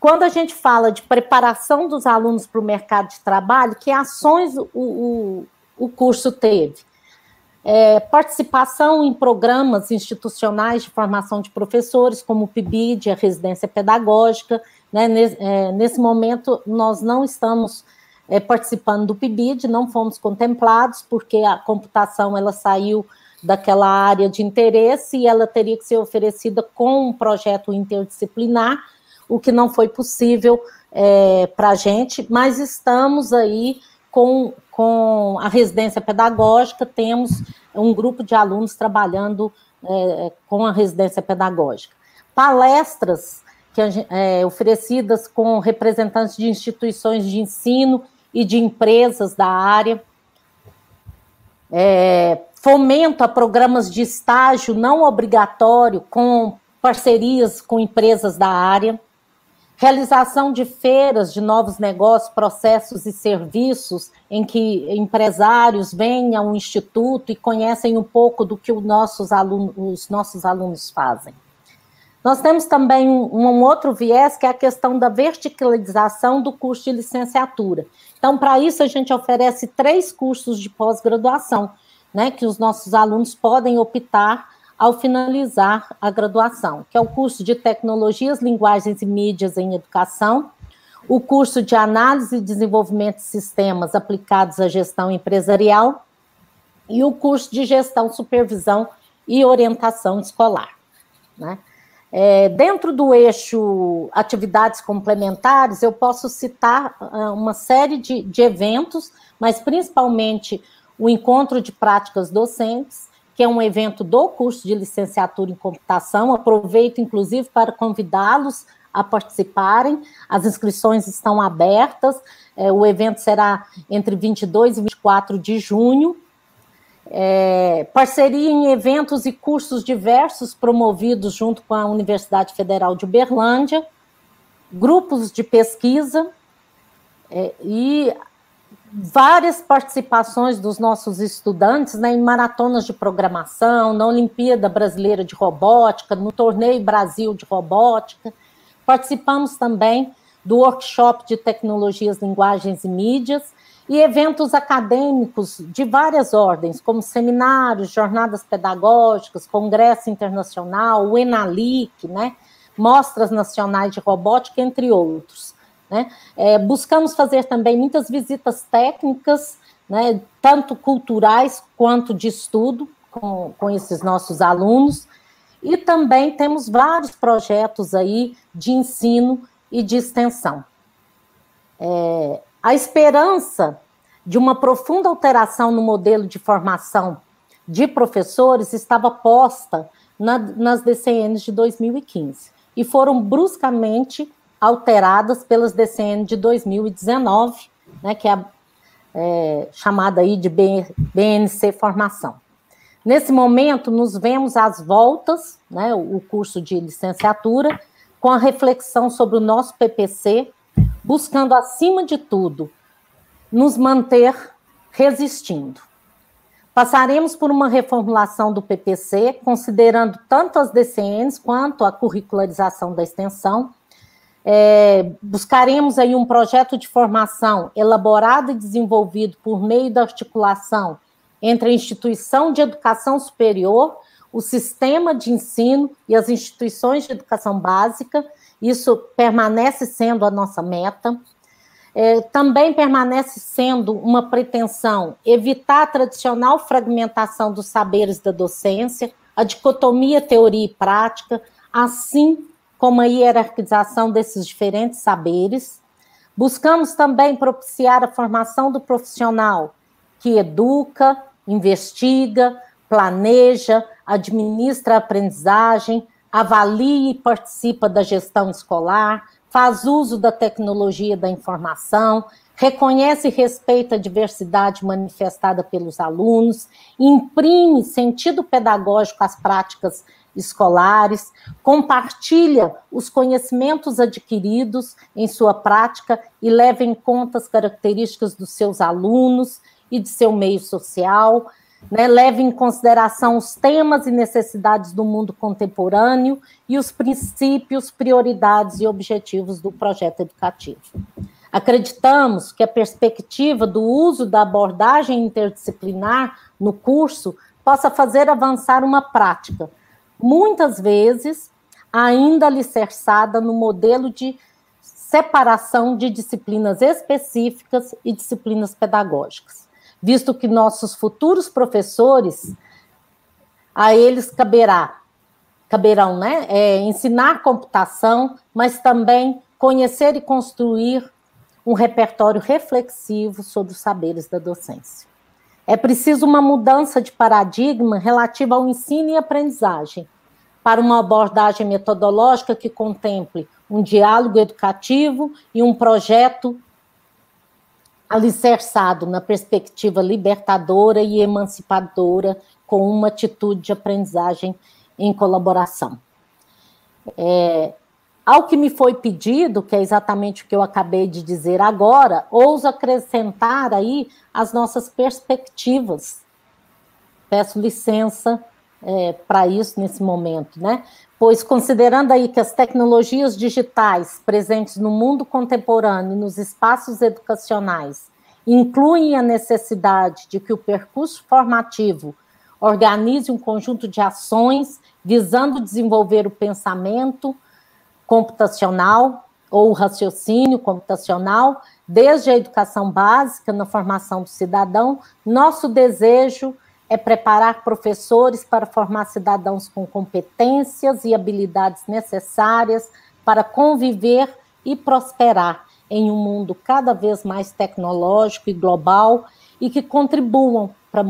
Quando a gente fala de preparação dos alunos para o mercado de trabalho, que ações o, o, o curso teve? É, participação em programas institucionais de formação de professores, como o PIBID, a residência pedagógica. Né? Nesse, é, nesse momento, nós não estamos é, participando do PIBID, não fomos contemplados, porque a computação ela saiu daquela área de interesse e ela teria que ser oferecida com um projeto interdisciplinar, o que não foi possível é, para a gente, mas estamos aí com, com a residência pedagógica, temos um grupo de alunos trabalhando é, com a residência pedagógica. Palestras que, é, oferecidas com representantes de instituições de ensino e de empresas da área. É, fomento a programas de estágio não obrigatório com parcerias com empresas da área realização de feiras de novos negócios, processos e serviços, em que empresários vêm ao instituto e conhecem um pouco do que os nossos alunos, os nossos alunos fazem. Nós temos também um, outro viés, que é a questão da verticalização do curso de licenciatura. Então, para isso, a gente oferece três cursos de pós-graduação, né, que os nossos alunos podem optar ao finalizar a graduação, que é o curso de Tecnologias, Linguagens e Mídias em Educação, o curso de Análise e Desenvolvimento de Sistemas aplicados à Gestão Empresarial e o curso de Gestão, Supervisão e Orientação Escolar. Né? É, dentro do eixo atividades complementares, eu posso citar uh, uma série de, de eventos, mas principalmente o encontro de práticas docentes, que é um evento do curso de licenciatura em computação. Aproveito, inclusive, para convidá-los a participarem. As inscrições estão abertas. É, o evento será entre 22 e 24 de junho. É, parceria em eventos e cursos diversos promovidos junto com a Universidade Federal de Uberlândia, grupos de pesquisa é, e várias participações dos nossos estudantes né, em maratonas de programação, na Olimpíada Brasileira de Robótica, no Torneio Brasil de Robótica. Participamos também do workshop de tecnologias, linguagens e mídias e eventos acadêmicos de várias ordens, como seminários, jornadas pedagógicas, congresso internacional, o Enalic, né, mostras nacionais de robótica, entre outros. Né? É, buscamos fazer também muitas visitas técnicas, né, tanto culturais quanto de estudo, com, com esses nossos alunos, e também temos vários projetos aí de ensino e de extensão. É, a esperança de uma profunda alteração no modelo de formação de professores estava posta na, nas DCNs de 2015 e foram bruscamente alteradas pelas DCN de 2019, né, que é, a, é chamada aí de BNC Formação. Nesse momento, nos vemos às voltas, né, o curso de licenciatura, com a reflexão sobre o nosso PPC, buscando, acima de tudo, nos manter resistindo. Passaremos por uma reformulação do PPC, considerando tanto as DCNs quanto a curricularização da extensão, É, buscaremos aí um projeto de formação elaborado e desenvolvido por meio da articulação entre a instituição de educação superior, o sistema de ensino e as instituições de educação básica. Isso permanece sendo a nossa meta. É, também permanece sendo uma pretensão evitar a tradicional fragmentação dos saberes da docência, a dicotomia teoria e prática, assim como a hierarquização desses diferentes saberes. Buscamos também propiciar a formação do profissional que educa, investiga, planeja, administra a aprendizagem, avalia e participa da gestão escolar, faz uso da tecnologia da informação, reconhece e respeita a diversidade manifestada pelos alunos, imprime sentido pedagógico às práticas escolares, compartilha os conhecimentos adquiridos em sua prática e leva em conta as características dos seus alunos e de seu meio social, né, leva em consideração os temas e necessidades do mundo contemporâneo e os princípios, prioridades e objetivos do projeto educativo. Acreditamos que a perspectiva do uso da abordagem interdisciplinar no curso possa fazer avançar uma prática, muitas vezes ainda alicerçada no modelo de separação de disciplinas específicas e disciplinas pedagógicas visto que nossos futuros professores, a eles caberá, caberão, né, é, ensinar computação, mas também conhecer e construir um repertório reflexivo sobre os saberes da docência. É preciso uma mudança de paradigma relativa ao ensino e aprendizagem, para uma abordagem metodológica que contemple um diálogo educativo e um projeto alicerçado na perspectiva libertadora e emancipadora, com uma atitude de aprendizagem em colaboração. É, ao que me foi pedido, que é exatamente o que eu acabei de dizer agora, ouso acrescentar aí as nossas perspectivas. Peço licença é, para isso nesse momento, né? Pois considerando aí que as tecnologias digitais presentes no mundo contemporâneo e nos espaços educacionais incluem a necessidade de que o percurso formativo organize um conjunto de ações visando desenvolver o pensamento computacional ou raciocínio computacional, desde a educação básica na formação do cidadão, nosso desejo é preparar professores para formar cidadãos com competências e habilidades necessárias para conviver e prosperar em um mundo cada vez mais tecnológico e global e que contribuam para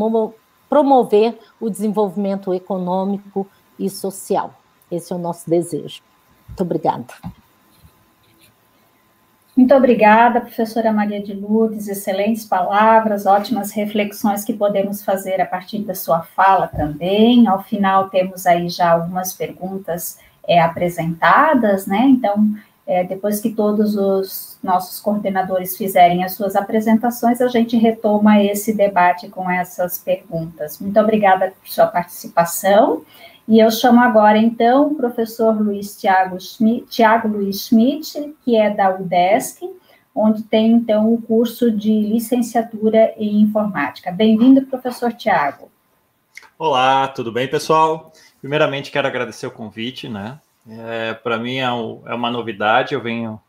promover o desenvolvimento econômico e social. Esse é o nosso desejo. Muito obrigada. Muito obrigada, professora Maria de Lourdes, excelentes palavras, ótimas reflexões que podemos fazer a partir da sua fala também. Ao final, temos aí já algumas perguntas é, apresentadas, né? Então, é, depois que todos os nossos coordenadores fizerem as suas apresentações, a gente retoma esse debate com essas perguntas. Muito obrigada por sua participação. E eu chamo agora, então, o professor Luiz Tiago Schmidt, Tiago Luiz Schmidt, que é da UDESC, onde tem, então, o curso de licenciatura em informática. Bem-vindo, professor Tiago. Olá, tudo bem, pessoal? Primeiramente, quero agradecer o convite, né? É, Para mim é, um, é uma novidade, eu venho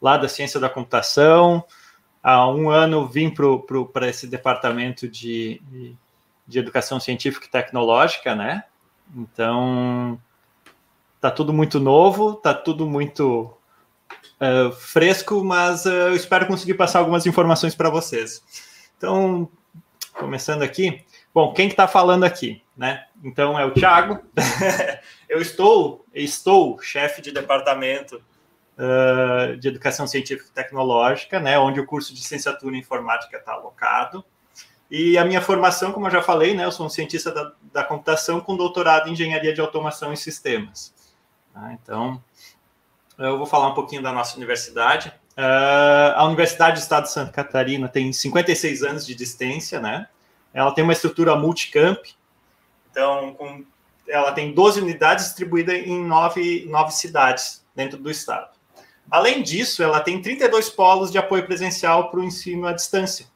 lá da ciência da computação, há um ano vim para esse departamento de, de educação científica e tecnológica, né? Então, tá tudo muito novo, tá tudo muito uh, fresco, mas uh, eu espero conseguir passar algumas informações para vocês. Então, começando aqui, bom, quem que está falando aqui, né? Então é o Thiago. [laughs] eu estou, estou chefe de departamento uh, de educação científica e tecnológica, né? Onde o curso de licenciatura em informática está alocado. E a minha formação, como eu já falei, né, eu sou um cientista da, da computação com doutorado em engenharia de automação e sistemas. Tá? Então, eu vou falar um pouquinho da nossa universidade. Uh, a Universidade do Estado de Santa Catarina tem 56 anos de existência, né? Ela tem uma estrutura multicamp, então com, ela tem 12 unidades distribuídas em nove, nove cidades dentro do estado. Além disso, ela tem 32 polos de apoio presencial para o ensino à distância.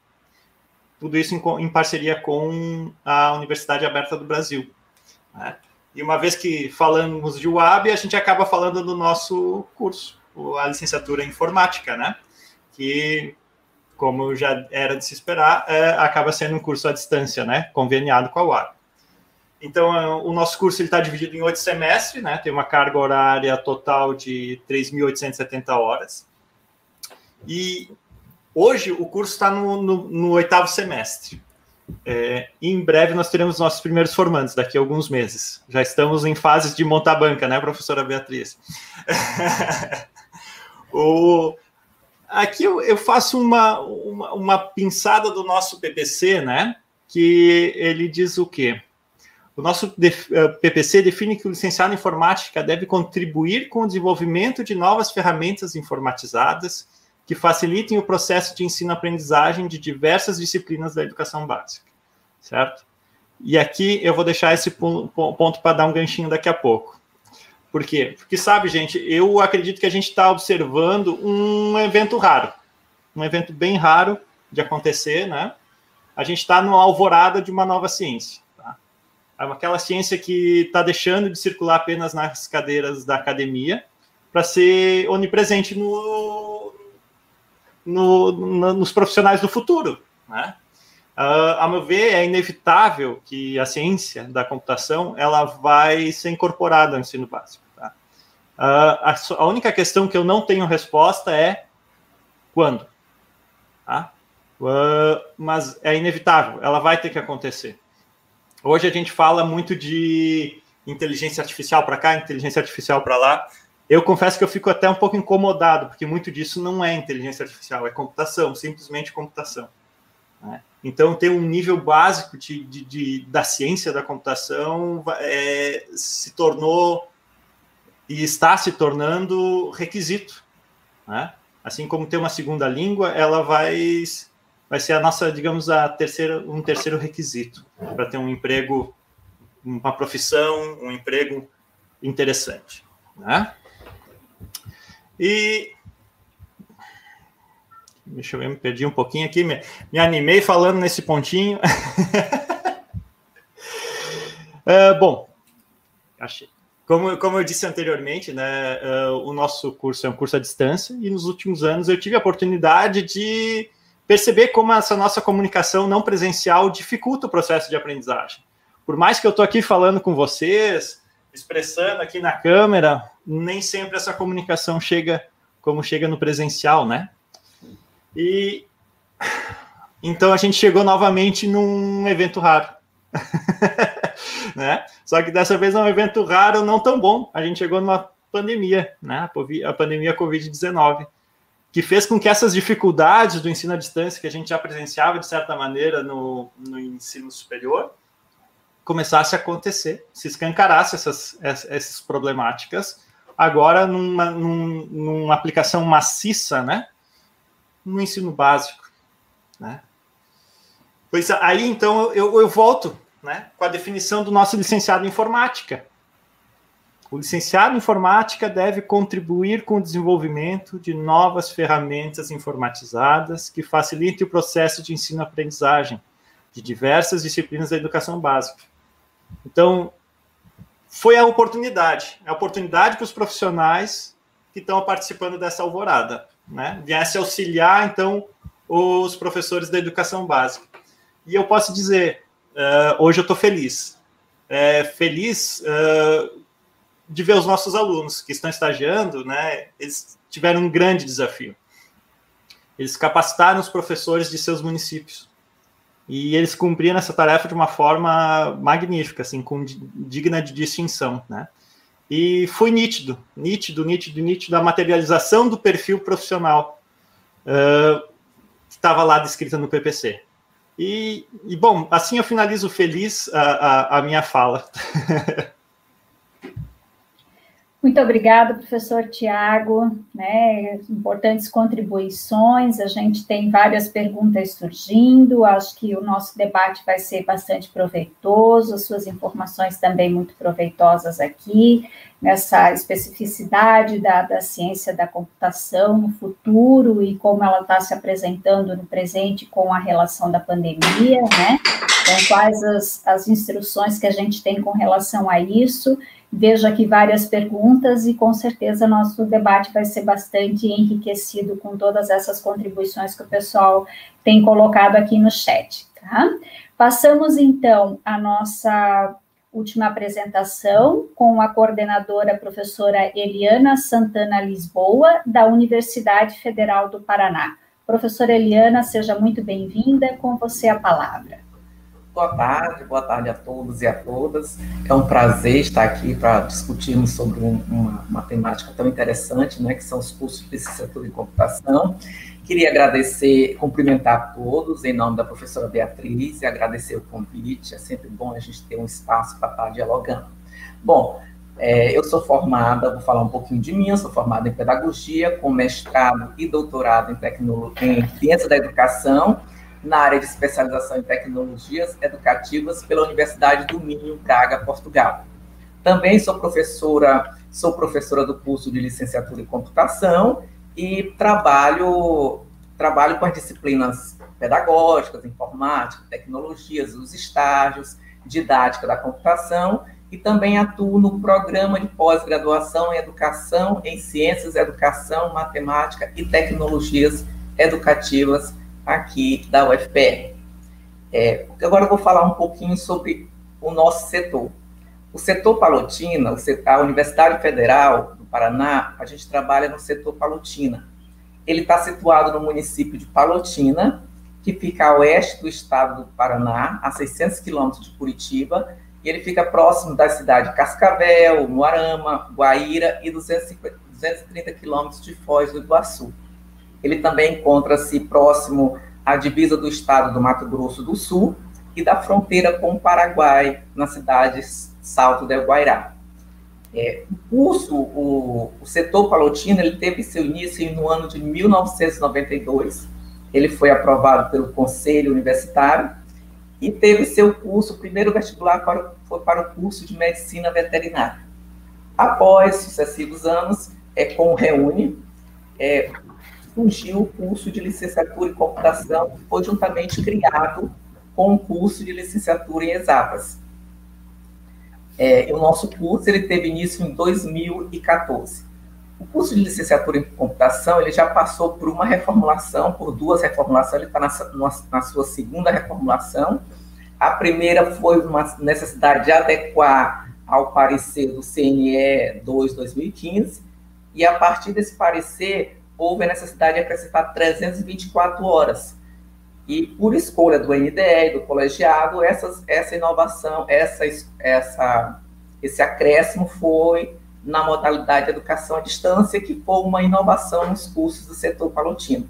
Tudo isso em, em, parceria com a Universidade Aberta do Brasil. Né? E uma vez que falamos de UAB, a gente acaba falando do nosso curso, a licenciatura em informática, né? Que, como já era de se esperar, é, acaba sendo um curso à distância, né? Conveniado com a UAB. Então, é, o nosso curso está dividido em oito semestres, né? Tem uma carga horária total de 3.870 horas. E hoje o curso está no, no, no, oitavo semestre. É, em breve nós teremos nossos primeiros formandos, daqui a alguns meses. Já estamos em fases de montar banca, né, professora Beatriz? [laughs] o, aqui eu, eu faço uma, uma, uma pinçada do nosso PPC, né? Que ele diz o quê? O nosso PPC eh, define que o licenciado em informática deve contribuir com o desenvolvimento de novas ferramentas informatizadas que facilitem o processo de ensino-aprendizagem de diversas disciplinas da educação básica, certo? E aqui eu vou deixar esse ponto para dar um ganchinho daqui a pouco. Por quê? Porque, sabe, gente, eu acredito que a gente está observando um evento raro, um evento bem raro de acontecer, né? A gente está no alvorada de uma nova ciência aquela ciência que está deixando de circular apenas nas cadeiras da academia para ser onipresente no, no, no, nos profissionais do futuro. Né? Uh, a meu ver, é inevitável que a ciência da computação ela vai ser incorporada ao ensino básico. Tá? Uh, a, a, única questão que eu não tenho resposta é quando. Tá? Uh, mas é inevitável, ela vai ter que acontecer. Hoje a gente fala muito de inteligência artificial para cá, inteligência artificial para lá. Eu confesso que eu fico até um pouco incomodado, porque muito disso não é inteligência artificial, é computação, simplesmente computação. Né? Então, ter um nível básico de, de, de da ciência da computação é, se tornou e está se tornando requisito. Né? Assim como ter uma segunda língua, ela vai vai ser a nossa, digamos, a terceira, um terceiro requisito para ter um emprego, uma profissão, um emprego interessante, né? E deixa eu ver, me perdi um pouquinho aqui, me, me animei falando nesse pontinho. uh, [laughs] bom, achei. Como, como eu disse anteriormente, né, uh, o nosso curso é um curso à distância e nos últimos anos eu tive a oportunidade de perceber como essa nossa comunicação não presencial dificulta o processo de aprendizagem. Por mais que eu estou aqui falando com vocês, expressando aqui na câmera, nem sempre essa comunicação chega como chega no presencial, né? E então a gente chegou novamente num evento raro. [laughs] né? Só que dessa vez é um evento raro, não tão bom. A gente chegou numa pandemia, né? A pandemia Covid-19 que fez com que essas dificuldades do ensino à distância, que a gente já presenciava de certa maneira no, no ensino superior, começasse a acontecer, se escancarasse essas, essas problemáticas, agora numa, num, numa aplicação maciça, né, no ensino básico, né. Pois aí, então, eu, eu volto, né, com a definição do nosso licenciado em informática, o licenciado em informática deve contribuir com o desenvolvimento de novas ferramentas informatizadas que facilitem o processo de ensino-aprendizagem de diversas disciplinas da educação básica. Então, foi a oportunidade, a oportunidade para os profissionais que estão participando dessa alvorada, né? Viesse auxiliar, então, os professores da educação básica. E eu posso dizer, uh, hoje eu estou feliz. É, feliz uh, de ver os nossos alunos que estão estagiando, né? Eles tiveram um grande desafio. Eles capacitaram os professores de seus municípios. E eles cumpriram essa tarefa de uma forma magnífica, assim, com digna de distinção, né? E foi nítido, nítido, nítido, nítido a materialização do perfil profissional uh, que estava lá descrita no PPC. E, e, bom, assim eu finalizo feliz a, a, a minha fala. [laughs] Muito obrigada, professor Tiago. Né, importantes contribuições. A gente tem várias perguntas surgindo. Acho que o nosso debate vai ser bastante proveitoso. As suas informações também muito proveitosas aqui. Nessa especificidade da, da ciência da computação no futuro e como ela está se apresentando no presente com a relação da pandemia, né? Então, quais as, as instruções que a gente tem com relação a isso? Vejo aqui várias perguntas e com certeza nosso debate vai ser bastante enriquecido com todas essas contribuições que o pessoal tem colocado aqui no chat. Tá? Passamos então a nossa última apresentação com a coordenadora professora Eliana Santana Lisboa, da Universidade Federal do Paraná. Professora Eliana, seja muito bem-vinda, com você a palavra. Boa tarde, boa tarde a todos e a todas. É um prazer estar aqui para discutirmos sobre um, uma, uma, temática tão interessante, né, que são os cursos de licenciatura em computação. Queria agradecer, cumprimentar todos em nome da professora Beatriz e agradecer o convite. É sempre bom a gente ter um espaço para estar dialogando. Bom, é, eu sou formada, vou falar um pouquinho de mim, eu sou formada em pedagogia, com mestrado e doutorado em, tecnologia, em ciência da educação na área de especialização em tecnologias educativas pela Universidade do Minho, Braga, Portugal. Também sou professora, sou professora do curso de licenciatura em computação e trabalho trabalho com as disciplinas pedagógicas, informática, tecnologias, os estágios, didática da computação e também atuo no programa de pós-graduação em educação em ciências, educação, matemática e tecnologias educativas aqui da UFPR. É, agora eu vou falar um pouquinho sobre o nosso setor. O setor Palotina, a Universidade Federal Paraná, a gente trabalha no setor Palotina. Ele está situado no município de Palotina, que fica a oeste do estado do Paraná, a 600 quilômetros de Curitiba, e ele fica próximo da cidade de Cascavel, Moarama, Guaíra e 250, 230 quilômetros de Foz do Iguaçu. Ele também encontra-se próximo à divisa do estado do Mato Grosso do Sul e da fronteira com o Paraguai, na cidade Salto del Guairá. É, o curso, o, o setor palotino, ele teve seu início no ano de 1992. Ele foi aprovado pelo Conselho Universitário e teve seu curso, o primeiro vestibular para, foi para o curso de Medicina Veterinária. Após sucessivos anos, é, com o Reúne, é, surgiu o curso de licenciatura em computação, que foi juntamente criado com o curso de licenciatura em exatas. É, o nosso curso ele teve início em 2014. O curso de licenciatura em computação ele já passou por uma reformulação, por duas reformulações, ele está na, na, sua segunda reformulação. A primeira foi uma necessidade de adequar ao parecer do CNE 2 2015, e a partir desse parecer, houve a necessidade de acrescentar 324 horas. E por escolha do NDE do colegiado, essas, essa inovação, essa, essa, esse acréscimo foi na modalidade de educação à distância, que foi uma inovação nos cursos do setor palotino.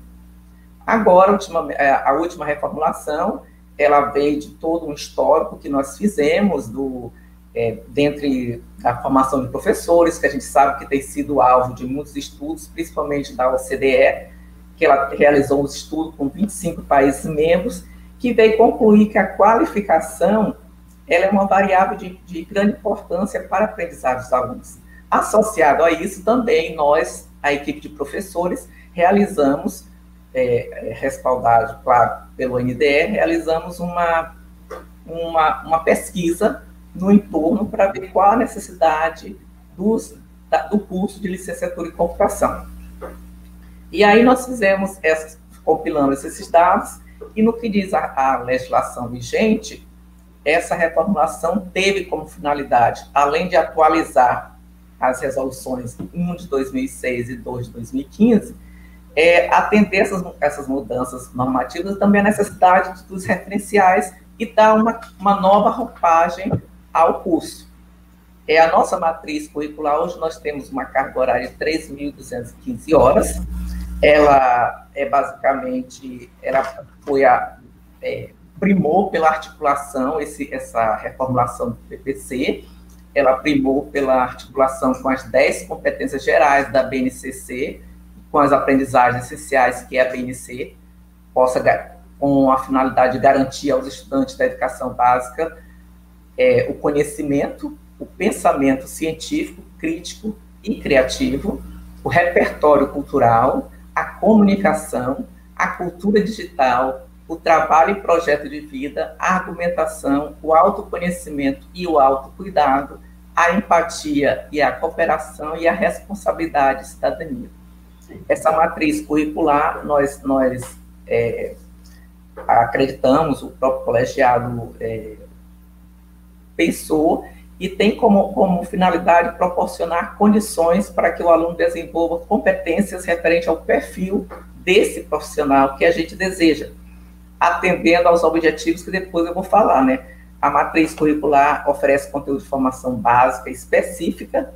Agora, a última, é, a última reformulação, ela veio de todo um histórico que nós fizemos do é, dentre a formação de professores, que a gente sabe que tem sido alvo de muitos estudos, principalmente da OCDE, que ela realizou um estudo com 25 países membros, que veio concluir que a qualificação ela é uma variável de, de grande importância para aprendizagem dos alunos. Associado a isso, também nós, a equipe de professores, realizamos, é, é respaldado, claro, pelo NDE, realizamos uma, uma, uma pesquisa no entorno para ver qual a necessidade dos, da, do curso de licenciatura em computação. E aí nós fizemos, essas, compilando esses dados, e no que diz a, a legislação vigente, essa reformulação teve como finalidade, além de atualizar as resoluções 1 de 2006 e 2 de 2015, é, atender essas, essas mudanças normativas, também a necessidade dos referenciais e dar uma, uma nova roupagem ao curso. É a nossa matriz curricular, hoje nós temos uma carga horária de 3.215 horas. Ela é basicamente, ela foi a, é, primou pela articulação, esse, essa reformulação do PPC, ela primou pela articulação com as 10 competências gerais da BNCC, com as aprendizagens essenciais que a BNC possa, com a finalidade de garantir aos estudantes da educação básica é, o conhecimento o pensamento científico, crítico e criativo, o repertório cultural, a comunicação, a cultura digital, o trabalho e projeto de vida, a argumentação, o autoconhecimento e o autocuidado, a empatia e a cooperação e a responsabilidade e cidadania. Essa matriz curricular, nós, nós é, acreditamos, o próprio colegiado é, pensou e tem como, como finalidade proporcionar condições para que o aluno desenvolva competências referentes ao perfil desse profissional que a gente deseja, atendendo aos objetivos que depois eu vou falar, né? A matriz curricular oferece conteúdo de formação básica específica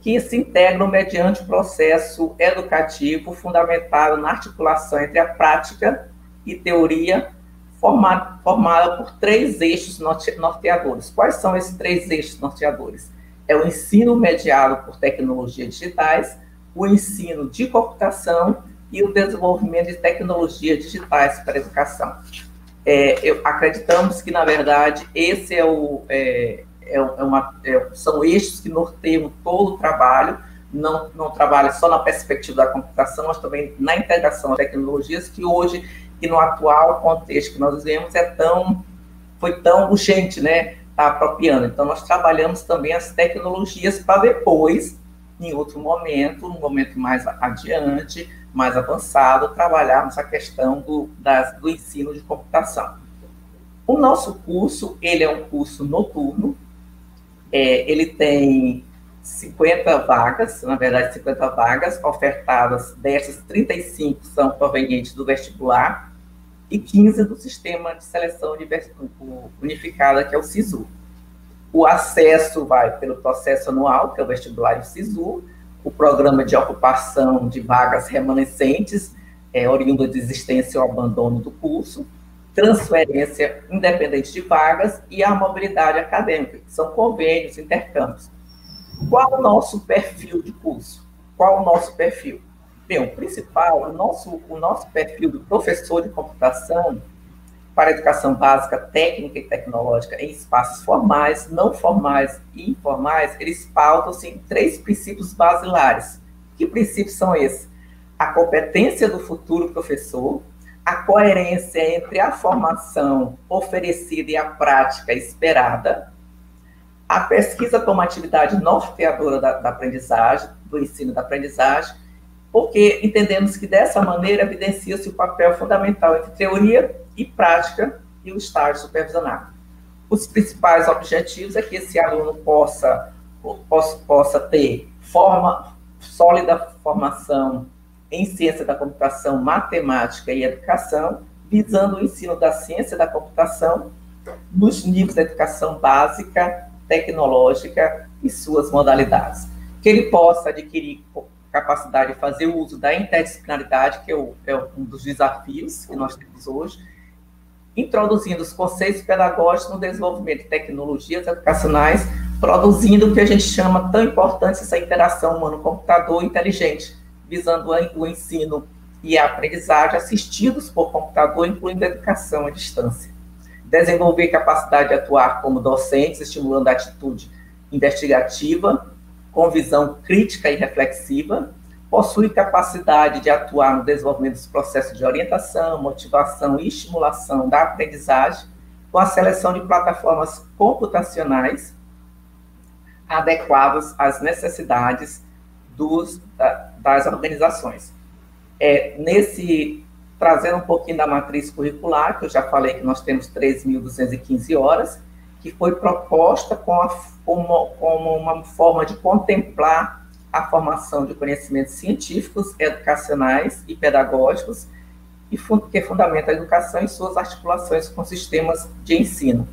que se integram mediante o processo educativo fundamentado na articulação entre a prática e teoria, formada, formada por três eixos norteadores. Quais são esses três eixos norteadores? É o ensino mediado por tecnologias digitais, o ensino de computação e o desenvolvimento de tecnologias digitais para a educação. É, eu, acreditamos que, na verdade, esse é o, é, é, é uma, é, são eixos que norteiam todo o trabalho, não, não trabalha só na perspectiva da computação, mas também na integração das tecnologias, que hoje, e no atual contexto que nós vivemos, é tão, foi tão urgente, né, tá apropriando. Então, nós trabalhamos também as tecnologias para depois, em outro momento, um momento mais adiante, mais avançado, trabalharmos a questão do, das, do ensino de computação. O nosso curso, ele é um curso noturno, é, ele tem 50 vagas, na verdade 50 vagas ofertadas, dessas 35 são provenientes do vestibular e 15 do sistema de seleção unificada, que é o SISU. O acesso vai pelo processo anual, que é o vestibular e o SISU, o programa de ocupação de vagas remanescentes, é, oriundo de existência ou abandono do curso, transferência independente de vagas e a mobilidade acadêmica, que são convênios, intercâmbios. Qual o nosso perfil de curso? Qual o nosso perfil? Bem, o principal, o nosso, o nosso perfil do professor de computação para educação básica, técnica e tecnológica em espaços formais, não formais e informais, eles pautam-se em três princípios basilares. Que princípios são esses? A competência do futuro professor, a coerência entre a formação oferecida e a prática esperada, a pesquisa como atividade norteadora da, da aprendizagem, do ensino da aprendizagem, porque entendemos que dessa maneira evidencia-se o papel fundamental entre teoria e prática e o estágio supervisionado. Os principais objetivos é que esse aluno possa, possa, possa ter forma, sólida formação em ciência da computação, matemática e educação, visando o ensino da ciência da computação nos níveis da educação básica, tecnológica e suas modalidades. Que ele possa adquirir capacidade de fazer o uso da interdisciplinaridade, que é, o, é um dos desafios que nós temos hoje, introduzindo os conceitos pedagógicos no desenvolvimento de tecnologias educacionais, produzindo o que a gente chama tão importante essa interação humano-computador inteligente, visando o ensino e a aprendizagem assistidos por computador, incluindo a educação à distância. Desenvolver capacidade de atuar como docentes, estimulando a atitude investigativa, com visão crítica e reflexiva, possui capacidade de atuar no desenvolvimento dos processos de orientação, motivação e estimulação da aprendizagem, com a seleção de plataformas computacionais adequadas às necessidades dos, das organizações. É, nesse, trazendo um pouquinho da matriz curricular, que eu já falei que nós temos 3.215 horas, que foi proposta como, como uma forma de contemplar a formação de conhecimentos científicos, educacionais e pedagógicos, e que fundamenta a educação em suas articulações com sistemas de ensino.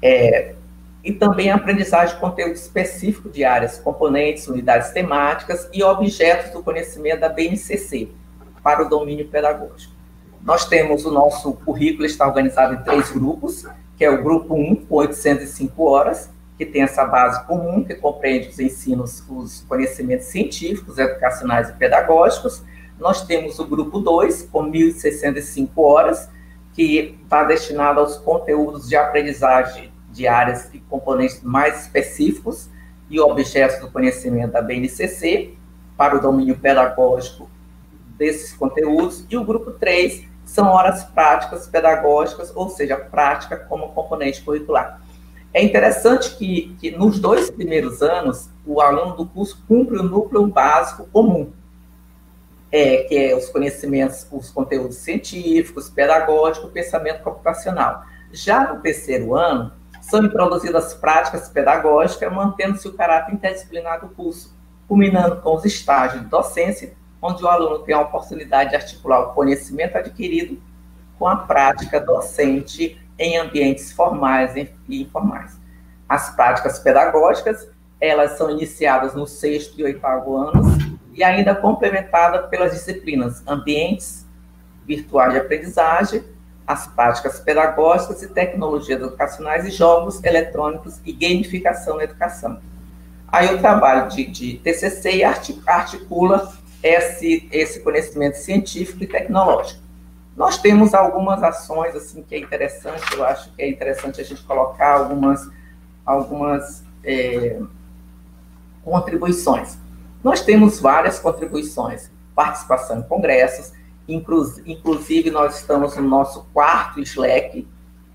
É, e também a aprendizagem de conteúdo específico de áreas, componentes, unidades temáticas e objetos do conhecimento da BNCC, para o domínio pedagógico. Nós temos o nosso currículo, está organizado em três grupos, que é o grupo 1, com 805 horas, que tem essa base comum, que compreende os ensinos, os conhecimentos científicos, educacionais e pedagógicos. Nós temos o grupo 2, com 1.065 horas, que está destinado aos conteúdos de aprendizagem de áreas e componentes mais específicos e objetos do conhecimento da BNCC para o domínio pedagógico desses conteúdos, e o grupo 3 são horas práticas pedagógicas, ou seja, prática como componente curricular. É interessante que, que nos dois primeiros anos, o aluno do curso cumpre o núcleo básico comum, é, que é os conhecimentos, os conteúdos científicos, pedagógico, pensamento computacional. Já no terceiro ano, são introduzidas práticas pedagógicas, mantendo-se o caráter interdisciplinar do curso, culminando com os estágios de docência, onde o aluno tem a oportunidade de articular o conhecimento adquirido com a prática docente em ambientes formais e informais. As práticas pedagógicas, elas são iniciadas no sexto e oitavo anos e ainda complementadas pelas disciplinas ambientes virtuais de aprendizagem, as práticas pedagógicas e tecnologias educacionais e jogos eletrônicos e gamificação na educação. Aí o trabalho de, de TCC articula esse, esse conhecimento científico e tecnológico. Nós temos algumas ações assim que é interessante, eu acho que é interessante a gente colocar algumas, algumas é, contribuições. Nós temos várias contribuições, participação em congressos, inclusive nós estamos no nosso quarto SLEC,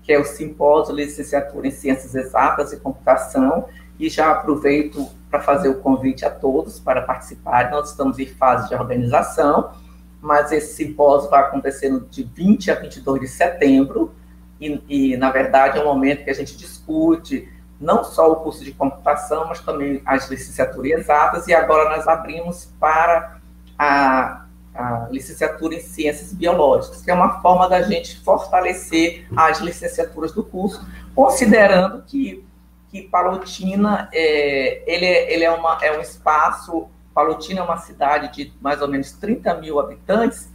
que é o Simpósio Licenciatura em Ciências Exatas e Computação, e já aproveito para fazer o convite a todos para participarem. Nós estamos em fase de organização, mas esse simpósio vai acontecer de 20 a 22 de setembro, e, e, na verdade é um momento que a gente discute não só o curso de computação, mas também as licenciaturas exatas, e agora nós abrimos para a, a licenciatura em ciências biológicas, que é uma forma da gente fortalecer as licenciaturas do curso, considerando que, que Palotina é, ele, é, ele é, uma, é um espaço Palotina é uma cidade de mais ou menos 30 mil habitantes,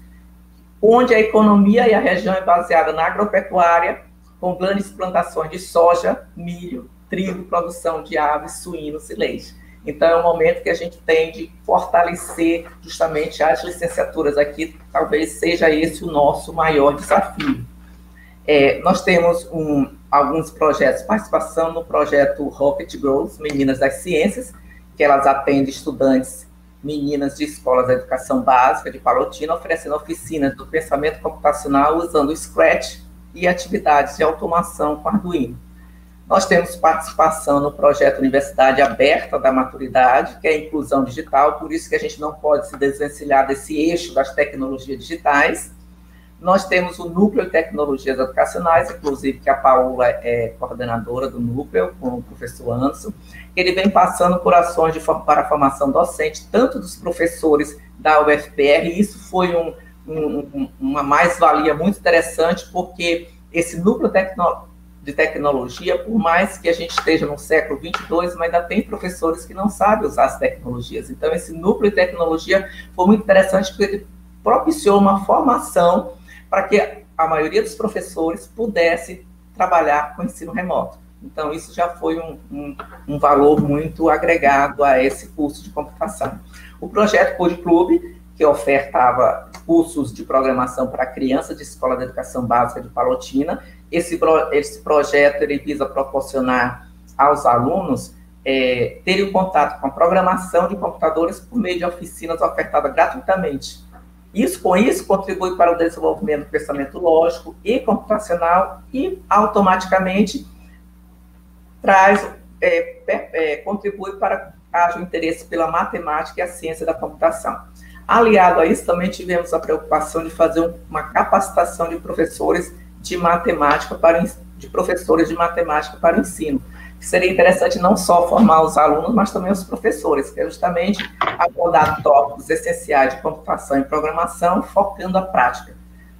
onde a economia e a região é baseada na agropecuária, com grandes plantações de soja, milho, trigo, produção de aves, suínos e leite. Então, é um momento que a gente tem de fortalecer justamente as licenciaturas aqui, talvez seja esse o nosso maior desafio. É, nós temos um, alguns projetos, participação no projeto Rocket Growth, Meninas das Ciências, que elas atendem estudantes meninas de escolas de educação básica de Palotina, oferecendo oficinas do pensamento computacional usando Scratch e atividades de automação com Arduino. Nós temos participação no projeto Universidade Aberta da Maturidade, que é a inclusão digital, por isso que a gente não pode se desvencilhar desse eixo das tecnologias digitais. Nós temos o Núcleo de Tecnologias Educacionais, inclusive que a Paula é coordenadora do núcleo, com o professor Anderson, ele vem passando por ações de, para a formação docente, tanto dos professores da UFPR, e isso foi um, um, uma mais-valia muito interessante, porque esse núcleo tecno, de tecnologia, por mais que a gente esteja no século 22, mas ainda tem professores que não sabem usar as tecnologias. Então, esse núcleo de tecnologia foi muito interessante, porque ele propiciou uma formação para que a maioria dos professores pudesse trabalhar com ensino remoto. Então, isso já foi um, um, um, valor muito agregado a esse curso de computação. O projeto Code Club, que ofertava cursos de programação para crianças de escola de educação básica de Palotina, esse, esse projeto ele visa proporcionar aos alunos é, terem contato com a programação de computadores por meio de oficinas ofertadas gratuitamente. Isso, com isso, contribui para o desenvolvimento do pensamento lógico e computacional e, automaticamente, traz, é, é, contribui para haja um interesse pela matemática e a ciência da computação. Aliado a isso, também tivemos a preocupação de fazer uma capacitação de professores de matemática para de professores de matemática para o ensino. Seria interessante não só formar os alunos, mas também os professores, que é justamente abordar tópicos essenciais de computação e programação, focando a prática.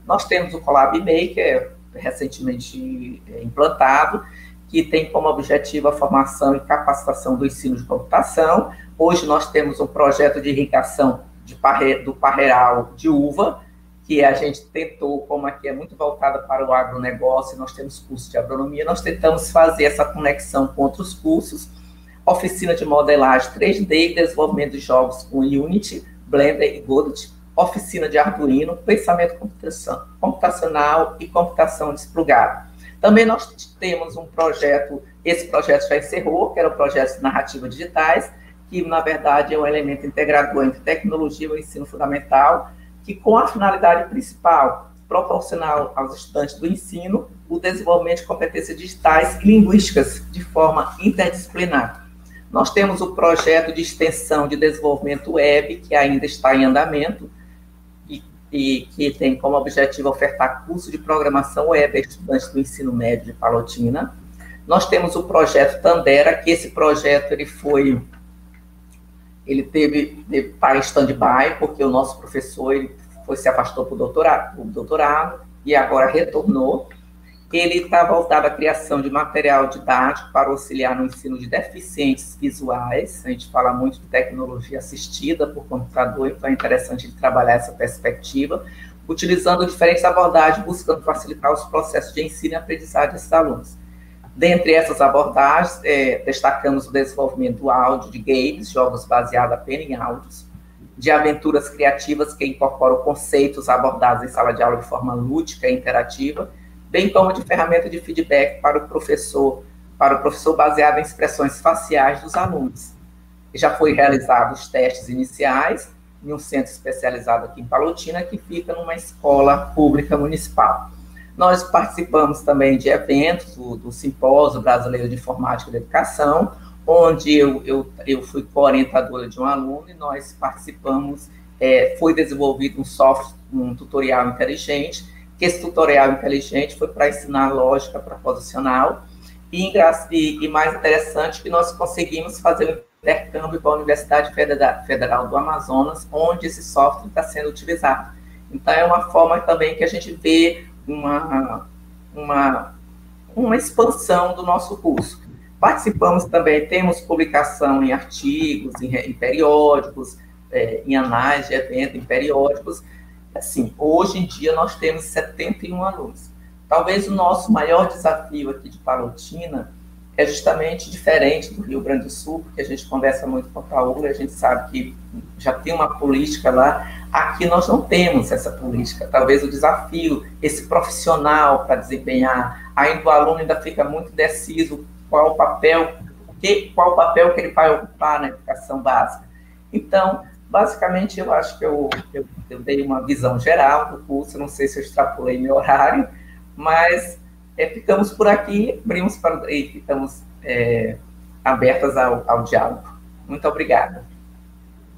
Nós temos o Colab Maker, recentemente é, implantado, que tem como objetivo a formação e capacitação do ensino de computação. Hoje nós temos um projeto de irrigação de parre, do parreiral de uva, que a gente tentou, como aqui é muito voltada para o agronegócio, nós temos curso de agronomia, nós tentamos fazer essa conexão com outros cursos, oficina de modelagem 3D e desenvolvimento de jogos com Unity, Blender e Godot, oficina de Arduino, pensamento computacional e computação desplugada. Também nós temos um projeto, esse projeto já encerrou, que era o projeto de narrativa digitais, que na verdade é um elemento integrador entre tecnologia e o ensino fundamental, que com a finalidade principal proporcionar aos estudantes do ensino o desenvolvimento de competências digitais e linguísticas de forma interdisciplinar. Nós temos o projeto de extensão de desenvolvimento web, que ainda está em andamento, e, e que tem como objetivo ofertar curso de programação web a estudantes do ensino médio de Palotina. Nós temos o projeto Tandera, que esse projeto ele foi ele teve, teve para stand-by, porque o nosso professor ele foi, se afastou para o doutorado, doutorado e agora retornou. Ele está voltado à criação de material didático para auxiliar no ensino de deficientes visuais. A gente fala muito de tecnologia assistida por computador, então é interessante trabalhar essa perspectiva, utilizando diferentes abordagens, buscando facilitar os processos de ensino e aprendizagem desses alunos. Dentre essas abordagens, é, destacamos o desenvolvimento do áudio de games, jogos baseados apenas em áudios, de aventuras criativas que incorporam conceitos abordados em sala de aula de forma lúdica e interativa, bem como de ferramenta de feedback para o professor, para o professor baseado em expressões faciais dos alunos. Já foi realizados testes iniciais em um centro especializado aqui em Palotina, que fica numa escola pública municipal. Nós participamos também de eventos do, do Simpósio Brasileiro de Informática da Educação, onde eu, eu, eu fui co-orientadora de um aluno e nós participamos, é, foi desenvolvido um software, um tutorial inteligente, que esse tutorial inteligente foi para ensinar lógica proposicional, e, e, mais interessante que nós conseguimos fazer um intercâmbio com a Universidade Federal do Amazonas, onde esse software está sendo utilizado. Então, é uma forma também que a gente vê uma, uma, uma expansão do nosso curso. Participamos também, temos publicação em artigos, em, em periódicos, é, em análises de evento, em periódicos, Assim, hoje em dia nós temos 71 alunos. Talvez o nosso maior desafio aqui de Palotina é justamente diferente do Rio Grande do Sul, porque a gente conversa muito com a Paula, a gente sabe que já tem uma política lá. Aqui nós não temos essa política. Talvez o desafio, esse profissional para desempenhar, ainda o aluno ainda fica muito indeciso qual o papel, que, qual o papel que ele vai ocupar na educação básica. Então, Basicamente, eu acho que eu, eu, eu, dei uma visão geral do curso, não sei se eu extrapolei meu horário, mas é, ficamos por aqui, abrimos para, e ficamos é, abertas ao, ao diálogo. Muito obrigada.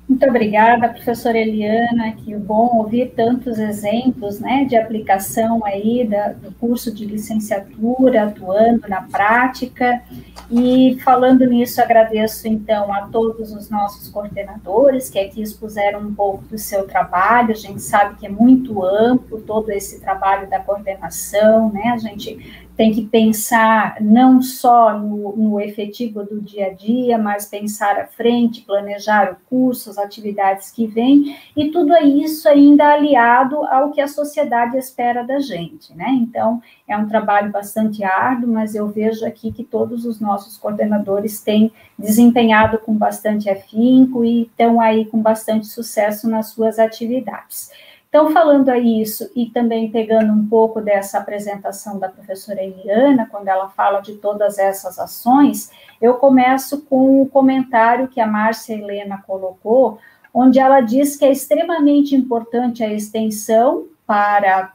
Muito obrigada, professora Eliana, que bom ouvir tantos exemplos né, de aplicação aí da, do curso de licenciatura, atuando na prática. E falando nisso, agradeço então a todos os nossos coordenadores que aqui expuseram um pouco do seu trabalho. A gente sabe que é muito amplo todo esse trabalho da coordenação, né? A gente tem que pensar não só no, no, efetivo do dia a dia, mas pensar à frente, planejar o curso, as atividades que vêm, e tudo isso ainda aliado ao que a sociedade espera da gente, né? Então, é um trabalho bastante árduo, mas eu vejo aqui que todos os nossos coordenadores têm desempenhado com bastante afinco e estão aí com bastante sucesso nas suas atividades. Então, falando a isso e também pegando um pouco dessa apresentação da professora Eliana, quando ela fala de todas essas ações, eu começo com o comentário que a Márcia Helena colocou, onde ela diz que é extremamente importante a extensão para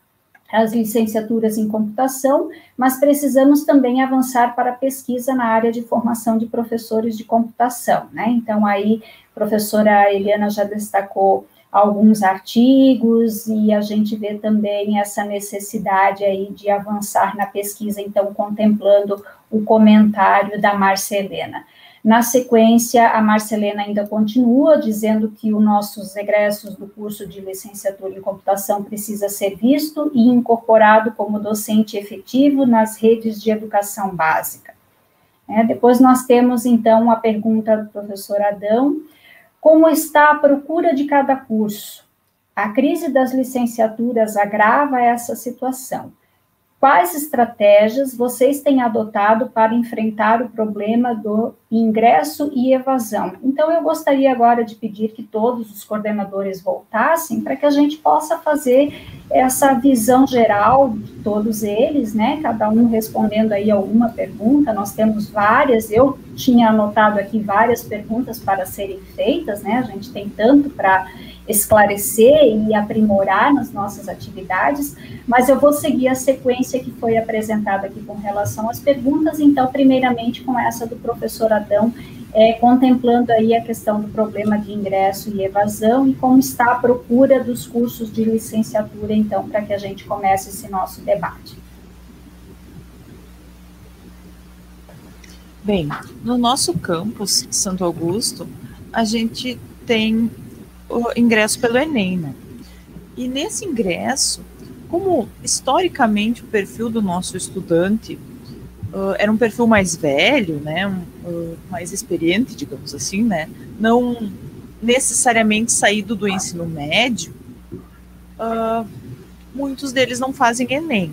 as licenciaturas em computação, mas precisamos também avançar para a pesquisa na área de formação de professores de computação, né? Então, aí, a professora Eliana já destacou alguns artigos e a gente vê também essa necessidade aí de avançar na pesquisa, então contemplando o comentário da Marcelena. Na sequência, a Marcelena ainda continua dizendo que os nossos egressos do curso de licenciatura em computação precisa ser visto e incorporado como docente efetivo nas redes de educação básica. É, depois nós temos, então, a pergunta do professor Adão, como está a procura de cada curso? A crise das licenciaturas agrava essa situação. Quais estratégias vocês têm adotado para enfrentar o problema do ingresso e evasão? Então, eu gostaria agora de pedir que todos os coordenadores voltassem para que a gente possa fazer essa visão geral de todos eles, né? Cada um respondendo aí alguma pergunta. Nós temos várias. Eu tinha anotado aqui várias perguntas para serem feitas, né? A gente tem tanto para esclarecer e aprimorar nas nossas atividades, mas eu vou seguir a sequência que foi apresentada aqui com relação às perguntas, então, primeiramente com essa do professor Adão, é, contemplando aí a questão do problema de ingresso e evasão e como está a procura dos cursos de licenciatura, então, para que a gente comece esse nosso debate. Bem, no nosso campus, Santo Augusto, a gente tem o ingresso pelo Enem, né? E nesse ingresso, como historicamente o perfil do nosso estudante uh, era um perfil mais velho, né, um, uh, mais experiente, digamos assim, né, não necessariamente saído do ensino médio, uh, muitos deles não fazem Enem.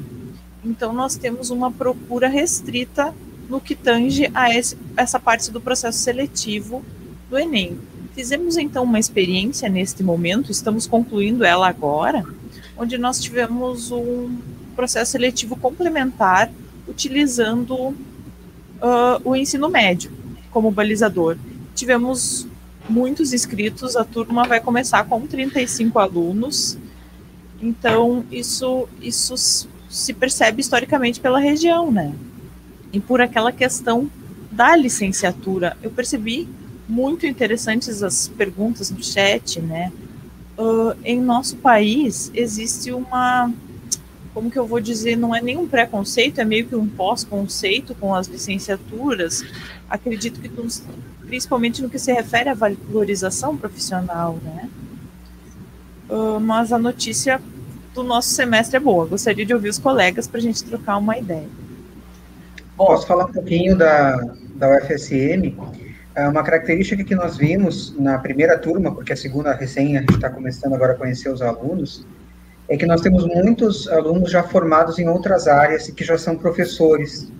Então nós temos uma procura restrita no que tange a esse, essa parte do processo seletivo do Enem. Fizemos então uma experiência neste momento, estamos concluindo ela agora, onde nós tivemos um processo seletivo complementar utilizando uh, o ensino médio como balizador. Tivemos muitos inscritos, a turma vai começar com 35 alunos, então isso, isso se percebe historicamente pela região, né? E por aquela questão da licenciatura. Eu percebi muito interessantes as perguntas no chat, né? Uh, em nosso país existe uma, como que eu vou dizer, não é nem um preconceito, é meio que um pós-conceito com as licenciaturas. Acredito que principalmente no que se refere à valorização profissional, né? Uh, mas a notícia do nosso semestre é boa. Gostaria de ouvir os colegas para a gente trocar uma ideia. Posso falar um pouquinho da, da UFSM? É uma característica que nós vimos na primeira turma, porque a segunda recém a gente está começando agora a conhecer os alunos, é que nós temos muitos alunos já formados em outras áreas e que já são professores.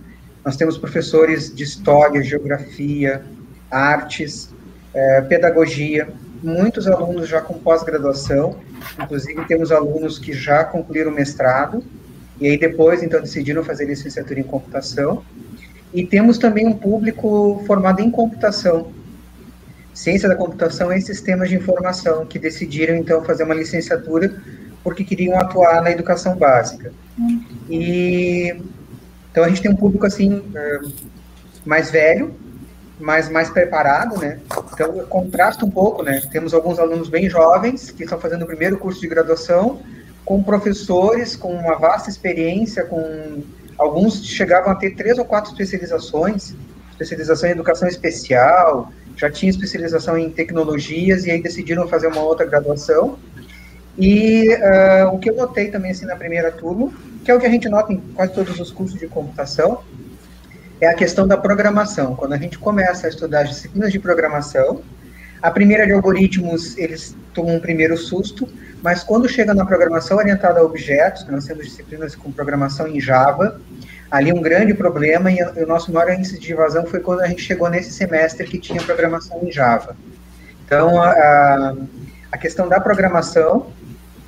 Nós temos professores de história, geografia, artes, é, pedagogia, muitos alunos já com pós-graduação, inclusive temos alunos que já concluíram mestrado, e aí depois, então, decidiram fazer licenciatura em computação, e temos também um público formado em computação, ciência da computação e sistemas de informação, que decidiram então fazer uma licenciatura porque queriam atuar na educação básica. E então a gente tem um público assim é, mais velho, mais mais preparado, né? Então contrasta um pouco, né? Temos alguns alunos bem jovens que estão fazendo o primeiro curso de graduação, com professores com uma vasta experiência, com Alguns chegavam a ter três ou quatro especializações, especialização em educação especial, já tinha especialização em tecnologias e aí decidiram fazer uma outra graduação. E uh, o que eu notei também assim na primeira turma, que é o que a gente nota em quase todos os cursos de computação, é a questão da programação. Quando a gente começa a estudar as disciplinas de programação, a primeira de algoritmos, eles tomam um primeiro susto, mas quando chega na programação orientada a objetos, nós temos disciplinas com programação em Java, ali um grande problema e o nosso maior índice de evasão foi quando a gente chegou nesse semestre que tinha programação em Java. Então, a, a questão da programação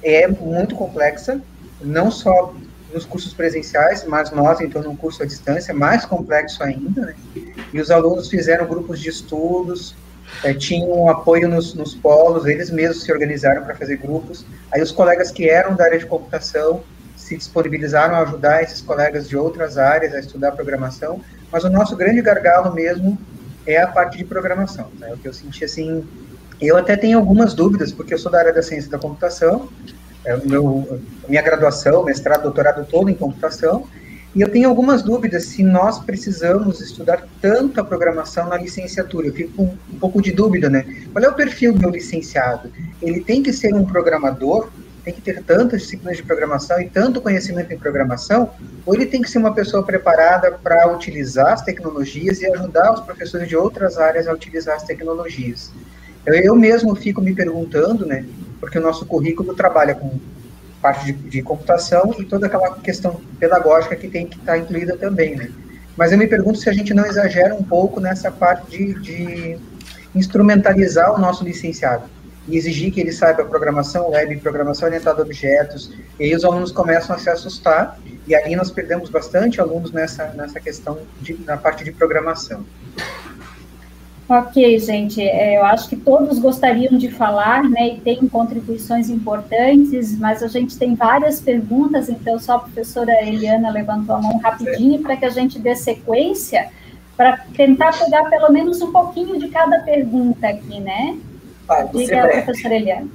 é muito complexa, não só nos cursos presenciais, mas nós, então, num curso à distância, mais complexo ainda, né? E os alunos fizeram grupos de estudos, é, tinham apoio nos, nos polos, eles mesmos se organizaram para fazer grupos. Aí os colegas que eram da área de computação se disponibilizaram a ajudar esses colegas de outras áreas a estudar programação, mas o nosso grande gargalo mesmo é a parte de programação. Né? O que eu senti assim, eu até tenho algumas dúvidas, porque eu sou da área da ciência da computação, é, meu, minha graduação, mestrado, doutorado todo em computação, e eu tenho algumas dúvidas se nós precisamos estudar tanto a programação na licenciatura. Eu fico com um pouco de dúvida, né? Qual é o perfil do licenciado? Ele tem que ser um programador, tem que ter tantas disciplinas de programação e tanto conhecimento em programação, ou ele tem que ser uma pessoa preparada para utilizar as tecnologias e ajudar os professores de outras áreas a utilizar as tecnologias? Eu, eu mesmo fico me perguntando, né? Porque o nosso currículo trabalha com parte de, de, computação e toda aquela questão pedagógica que tem que estar tá incluída também, né? Mas eu me pergunto se a gente não exagera um pouco nessa parte de, de instrumentalizar o nosso licenciado. e exigir que ele saiba programação web, programação orientada a objetos, e aí os alunos começam a se assustar, e aí nós perdemos bastante alunos nessa, nessa questão, de, na parte de programação. Ok, gente, é, eu acho que todos gostariam de falar, né, e tem contribuições importantes, mas a gente tem várias perguntas, então só a professora Eliana levantou a mão rapidinho para que a gente dê sequência, para tentar pegar pelo menos um pouquinho de cada pergunta aqui, né? Vai, Diga, professora Eliana.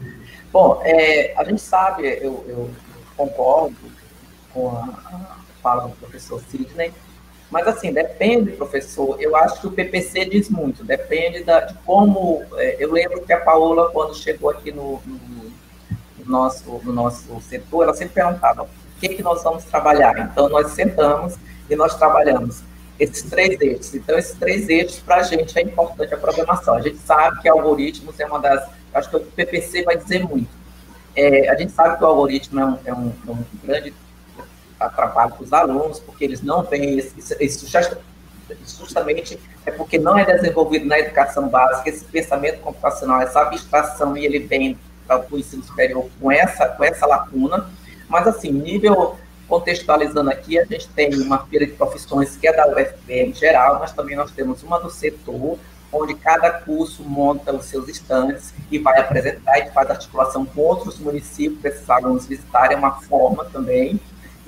Bom, é, a gente sabe, eu, eu concordo com a fala do professor Sidney, mas, assim, depende, professor. Eu acho que o PPC diz muito, depende da, de como. É, eu lembro que a Paola, quando chegou aqui no, no, no, nosso, no nosso setor, ela sempre perguntava: o que, que nós vamos trabalhar? Então, nós sentamos e nós trabalhamos esses três eixos. Então, esses três eixos, para a gente, é importante a programação. A gente sabe que algoritmos é uma das. Acho que o PPC vai dizer muito. É, a gente sabe que o algoritmo é um, é um, é um grande trabalho para os alunos, porque eles não têm isso, isso justamente é porque não é desenvolvido na educação básica esse pensamento computacional, essa abstração, e ele vem para o ensino superior com essa, com essa lacuna. Mas, assim, nível contextualizando aqui, a gente tem uma feira de profissões que é da UFPM geral, mas também nós temos uma do setor, onde cada curso monta os seus estantes e vai apresentar e faz articulação com outros municípios para esses alunos visitarem, é uma forma também.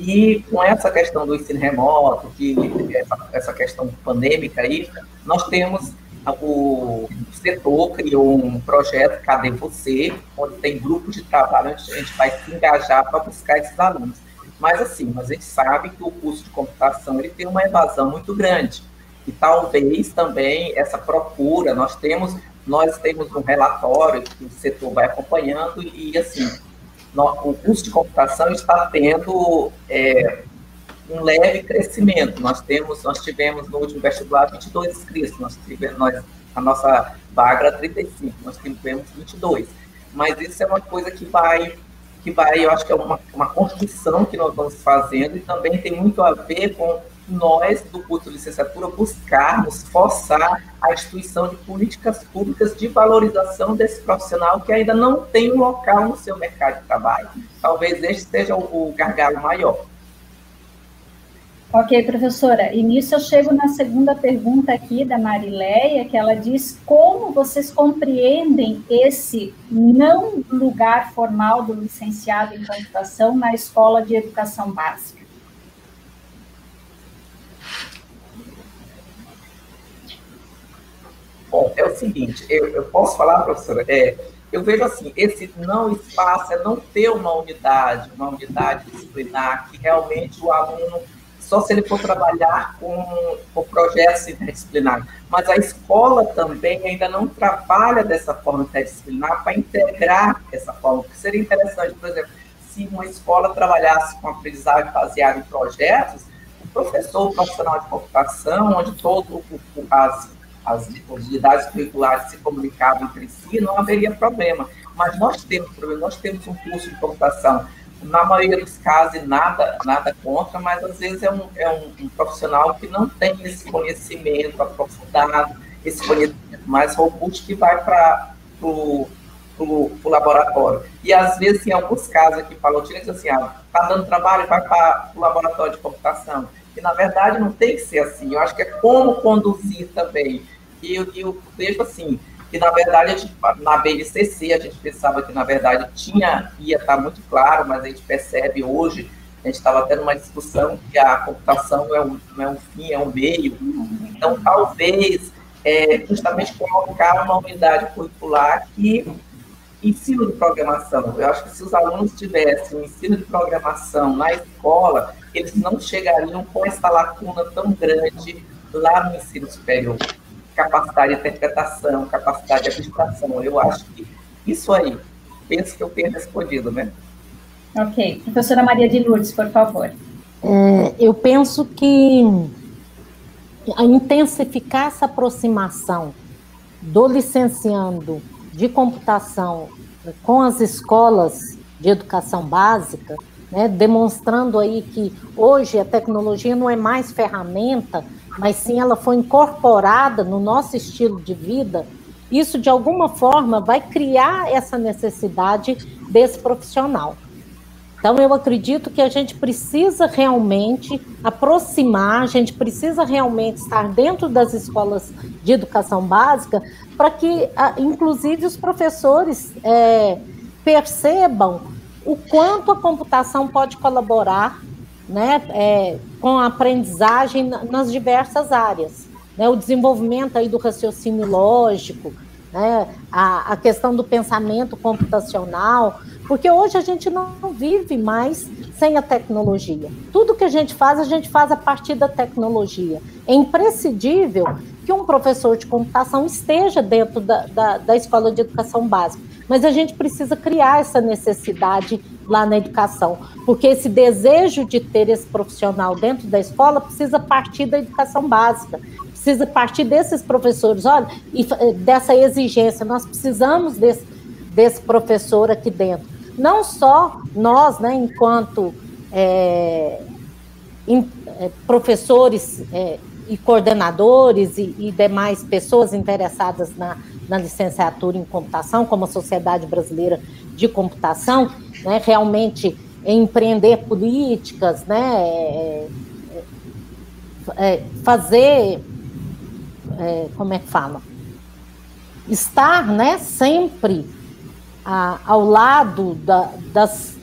E com essa questão do ensino remoto, que essa, essa questão pandêmica aí, nós temos o setor criou um projeto Cadê Você, onde tem grupos de trabalho onde a gente vai se engajar para buscar esses alunos. Mas assim, mas a gente sabe que o curso de computação ele tem uma evasão muito grande. E talvez também essa procura, nós temos, nós temos um relatório que o setor vai acompanhando e assim, o curso de computação está tendo é, um leve crescimento. Nós temos, nós tivemos no último vestibular 22 inscritos, nós tivemos, nós, a nossa vaga era 35, nós tivemos 22. Mas isso é uma coisa que vai, que vai, eu acho que é uma, uma construção que nós vamos fazendo e também tem muito a ver com nós, do curso de licenciatura, buscarmos forçar a instituição de políticas públicas de valorização desse profissional que ainda não tem um local no seu mercado de trabalho. Talvez este seja o, gargalo maior. Ok, professora. E nisso eu chego na segunda pergunta aqui da Marileia, que ela diz como vocês compreendem esse não lugar formal do licenciado em computação na escola de educação básica? Bom, é o seguinte, eu, eu posso falar, professora, é, eu vejo assim, esse não espaço é não ter uma unidade, uma unidade disciplinar que realmente o aluno, só se ele for trabalhar com, com projetos interdisciplinares, mas a escola também ainda não trabalha dessa forma interdisciplinar para integrar essa forma, que seria interessante, por exemplo, se uma escola trabalhasse com aprendizagem baseada em projetos, o professor o profissional de computação, onde todo as as unidades curriculares se comunicavam entre si, não haveria problema. Mas nós temos problema, nós temos um curso de computação, na maioria dos casos, nada, nada contra, mas às vezes é um, é um, um profissional que não tem esse conhecimento aprofundado, esse conhecimento mais robusto que vai para o laboratório. E às vezes, em alguns casos aqui, falou, diz assim, ah, tá dando trabalho, vai para o laboratório de computação que na verdade não tem que ser assim. Eu acho que é como conduzir também. E eu, eu vejo assim, que na verdade gente, na BNCC a gente pensava que na verdade tinha, ia estar muito claro, mas a gente percebe hoje, a gente estava tendo uma discussão que a computação é um, não é um fim, é um meio. Então, talvez, é, justamente colocar uma unidade curricular que ensino de programação. Eu acho que se os alunos tivessem o ensino de programação na escola, eles não chegariam com essa lacuna tão grande lá no ensino superior. Capacidade de interpretação, capacidade de abstração. Eu acho que isso aí, penso que eu tenho respondido, né? Ok. Professora Maria de Lourdes, por favor. É, eu penso que intensificar essa aproximação do licenciando de computação com as escolas de educação básica né, demonstrando aí que hoje a tecnologia não é mais ferramenta, mas sim ela foi incorporada no nosso estilo de vida, isso de alguma forma vai criar essa necessidade desse profissional. Então, eu acredito que a gente precisa realmente aproximar, a gente precisa realmente estar dentro das escolas de educação básica para que, inclusive, os professores é, percebam o quanto a computação pode colaborar né, é, com a aprendizagem nas diversas áreas. Né, o desenvolvimento aí do raciocínio lógico, né, a, a questão do pensamento computacional, porque hoje a gente não vive mais sem a tecnologia. Tudo que a gente faz, a gente faz a partir da tecnologia. É imprescindível que um professor de computação esteja dentro da, da, da escola de educação básica, mas a gente precisa criar essa necessidade lá na educação, porque esse desejo de ter esse profissional dentro da escola precisa partir da educação básica, precisa partir desses professores, olha, e dessa exigência, nós precisamos desse, desse professor aqui dentro. Não só nós, né, enquanto é, é, professores é, e coordenadores e, e, demais pessoas interessadas na, na, licenciatura em computação, como a Sociedade Brasileira de Computação, né, realmente empreender políticas, né, é, é, fazer, é, como é que fala? Estar né, sempre a, ao lado da, das,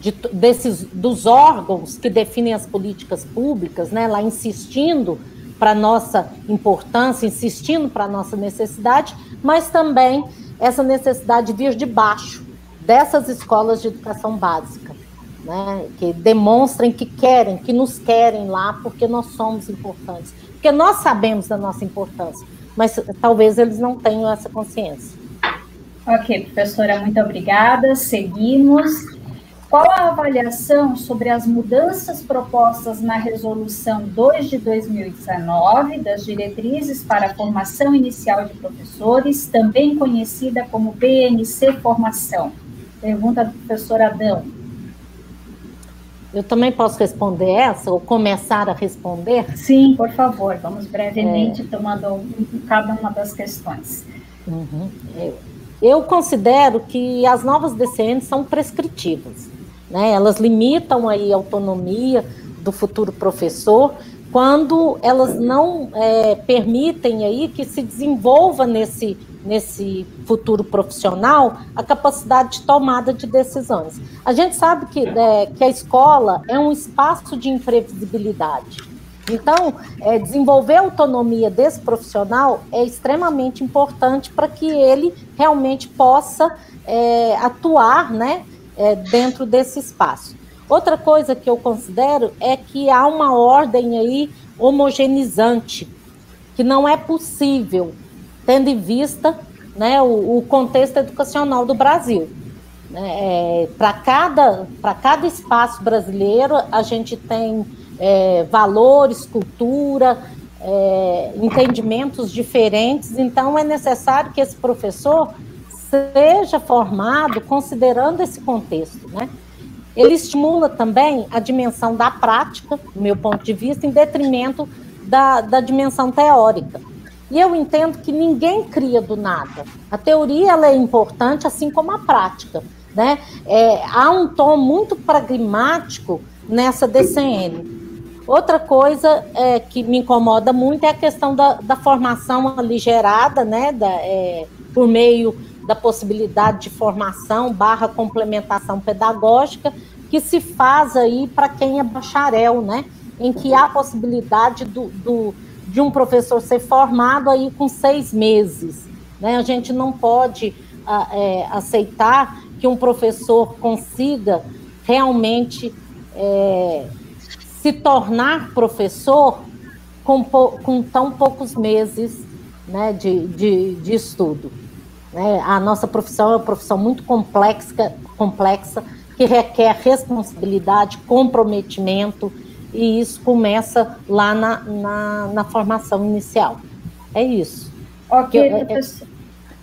de, desses, dos órgãos que definem as políticas públicas, né, lá insistindo para nossa importância, insistindo para nossa necessidade, mas também essa necessidade de vir de baixo dessas escolas de educação básica, né, que demonstrem que querem, que nos querem lá porque nós somos importantes, porque nós sabemos da nossa importância, mas talvez eles não tenham essa consciência. Ok, professora, muito obrigada. Seguimos. Qual a avaliação sobre as mudanças propostas na Resolução 2 de 2019 das diretrizes para a formação inicial de professores, também conhecida como BNC Formação? Pergunta do professor Adão. Eu também posso responder essa ou começar a responder? Sim, por favor. Vamos brevemente é... tomando cada uma das questões. Uhum. Eu eu considero que as novas DCNs são prescritivas, né? Elas limitam aí a autonomia do futuro professor quando elas não é, permitem aí que se desenvolva nesse, nesse futuro profissional a capacidade de tomada de decisões. A gente sabe que, é, que a escola é um espaço de imprevisibilidade. Então, é, desenvolver a autonomia desse profissional é extremamente importante para que ele realmente possa é, atuar né, é, dentro desse espaço. Outra coisa que eu considero é que há uma ordem aí homogeneizante, que não é possível, tendo em vista né, o, o contexto educacional do Brasil. Né, é, para cada, cada espaço brasileiro, a gente tem é, valores, cultura, é, entendimentos diferentes. Então, é necessário que esse professor seja formado considerando esse contexto, né? Ele estimula também a dimensão da prática, do meu ponto de vista, em detrimento da, da dimensão teórica. E eu entendo que ninguém cria do nada. A teoria ela é importante, assim como a prática. Né? É, há um tom muito pragmático nessa DCN. Outra coisa é, que me incomoda muito é a questão da, da formação aligerada, né, da, é, por meio da possibilidade de formação barra complementação pedagógica, que se faz aí para quem é bacharel, né, em que há a possibilidade do, do, de um professor ser formado aí com seis meses. Né? A gente não pode a, é, aceitar que um professor consiga realmente é, se tornar professor com, com tão poucos meses né, de, de, de estudo. Né? A nossa profissão é uma profissão muito complexa, complexa, que requer responsabilidade, comprometimento, e isso começa lá na, na, na formação inicial. É isso. Ok, é, é,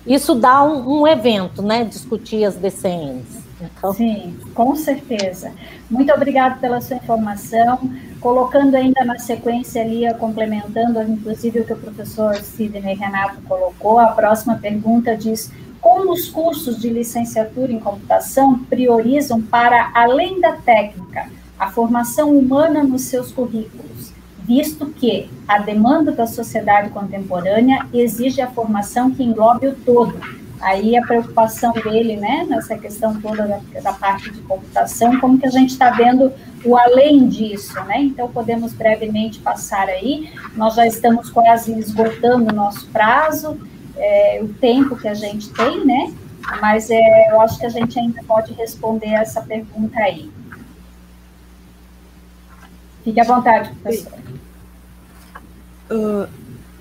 Isso dá um, um, evento, né? Discutir as DCNs. Então... Sim, com certeza. Muito obrigada pela sua informação. Colocando ainda na sequência ali, complementando, inclusive o que o professor Sidney Renato colocou, a próxima pergunta diz como os cursos de licenciatura em computação priorizam para, além da técnica, a formação humana nos seus currículos, visto que a demanda da sociedade contemporânea exige a formação que englobe o todo, Aí a preocupação dele, né, nessa questão toda da, da parte de computação, como que a gente está vendo o além disso, né? Então podemos brevemente passar aí. Nós já estamos quase esgotando o nosso prazo, é, o tempo que a gente tem, né? Mas é, eu acho que a gente ainda pode responder essa pergunta aí. Fique à vontade, professor. Uh,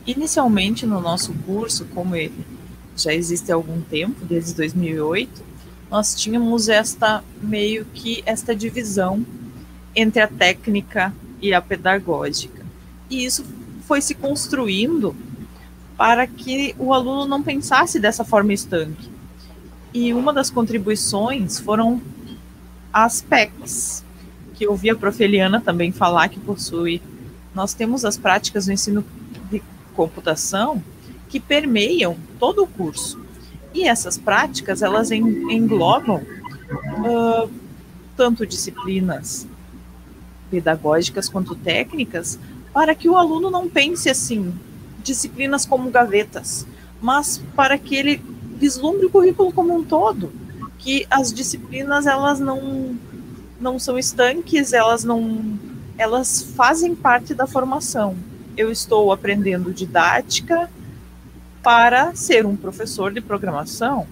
inicialmente no nosso curso, como ele já existe há algum tempo, desde 2008, nós tínhamos esta meio que esta divisão entre a técnica e a pedagógica. E isso foi se construindo para que o aluno não pensasse dessa forma estanque. E uma das contribuições foram as PECs, que eu ouvi a prof. Eliana também falar que possui. Nós temos as práticas do ensino de computação que permeiam todo o curso. E essas práticas, elas englobam uh, tanto disciplinas pedagógicas quanto técnicas, para que o aluno não pense assim, disciplinas como gavetas, mas para que ele vislumbre o currículo como um todo, que as disciplinas elas não não são estanques, elas não elas fazem parte da formação. Eu estou aprendendo didática, para ser um professor de programação.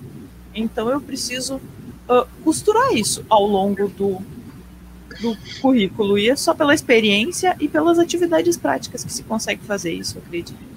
Então eu preciso uh, costurar isso ao longo do, do currículo. E é só pela experiência e pelas atividades práticas que se consegue fazer isso, eu acredito.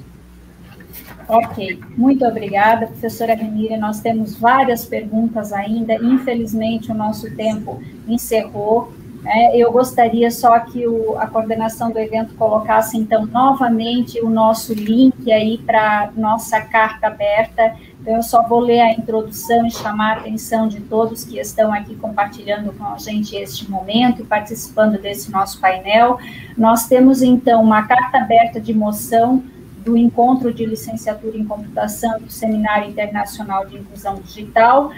Ok, muito obrigada, professora Renira. Nós temos várias perguntas ainda. Infelizmente, o nosso tempo encerrou. É, eu gostaria só que o, a coordenação do evento colocasse, então, novamente o nosso link aí para nossa carta aberta. Então, eu só vou ler a introdução e chamar a atenção de todos que estão aqui compartilhando com a gente este momento e participando desse nosso painel. Nós temos, então, uma carta aberta de moção do encontro de licenciatura em computação do Seminário Internacional de Inclusão Digital,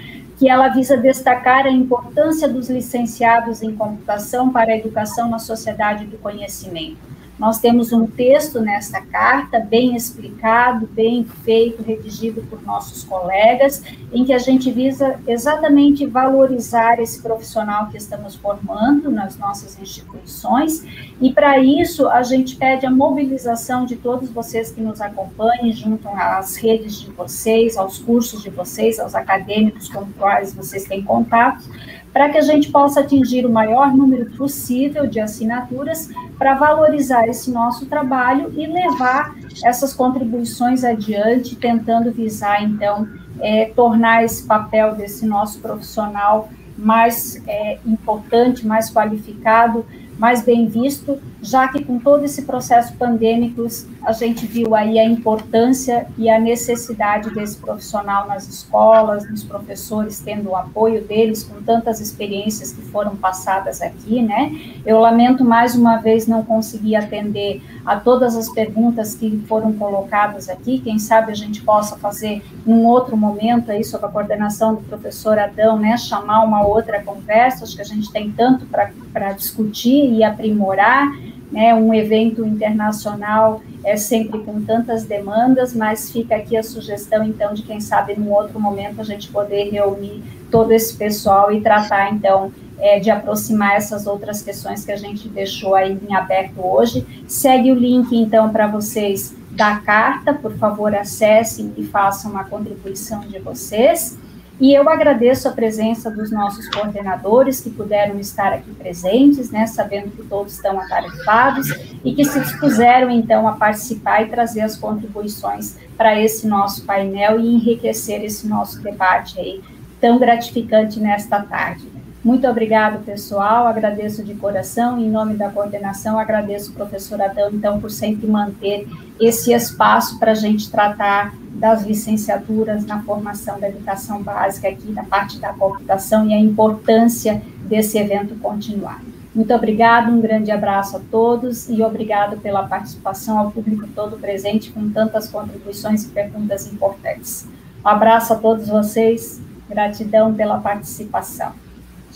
que ela visa destacar a importância dos licenciados em computação para a educação na sociedade do conhecimento. Nós temos um texto nesta carta, bem explicado, bem feito, redigido por nossos colegas, em que a gente visa exatamente valorizar esse profissional que estamos formando nas nossas instituições, e para isso a gente pede a mobilização de todos vocês que nos acompanhem, junto às redes de vocês, aos cursos de vocês, aos acadêmicos com os quais vocês têm contato, para que a gente possa atingir o maior número possível de assinaturas para valorizar esse nosso trabalho e levar essas contribuições adiante, tentando visar, então, é, tornar esse papel desse nosso profissional mais é, importante, mais qualificado, mais bem visto, já que com todo esse processo pandêmico a gente viu aí a importância e a necessidade desse profissional nas escolas, dos professores tendo o apoio deles com tantas experiências que foram passadas aqui, né? Eu lamento mais uma vez não conseguir atender a todas as perguntas que foram colocadas aqui. Quem sabe a gente possa fazer num outro momento aí sob a coordenação do professor Adão, né? Chamar uma outra conversa. Acho que a gente tem tanto para discutir e aprimorar né, um evento internacional é sempre com tantas demandas, mas fica aqui a sugestão, então, de quem sabe, num outro momento, a gente poder reunir todo esse pessoal e tratar, então, é, de aproximar essas outras questões que a gente deixou aí em aberto hoje. Segue o link, então, para vocês da carta, por favor, acessem e façam uma contribuição de vocês. E eu agradeço a presença dos nossos coordenadores que puderam estar aqui presentes, né, sabendo que todos estão atarefados e que se dispuseram então a participar e trazer as contribuições para esse nosso painel e enriquecer esse nosso debate aí tão gratificante nesta tarde. Muito obrigado, pessoal. Agradeço de coração. Em nome da coordenação, agradeço o professor Adão, então, por sempre manter esse espaço para a gente tratar das licenciaturas na formação da educação básica aqui na parte da computação e a importância desse evento continuar. Muito obrigado, um grande abraço a todos e obrigado pela participação ao público todo presente com tantas contribuições e perguntas importantes. Um abraço a todos vocês, gratidão pela participação.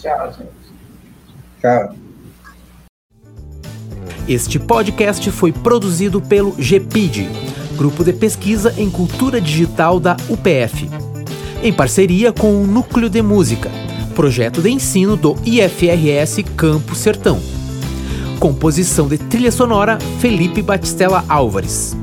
Tchau, gente. Tchau. Este podcast foi produzido pelo GPID, Grupo de Pesquisa em Cultura Digital da UPF, em parceria com o Núcleo de Música, projeto de ensino do IFRS Campo Sertão. Composição de trilha sonora Felipe Batistella Álvares.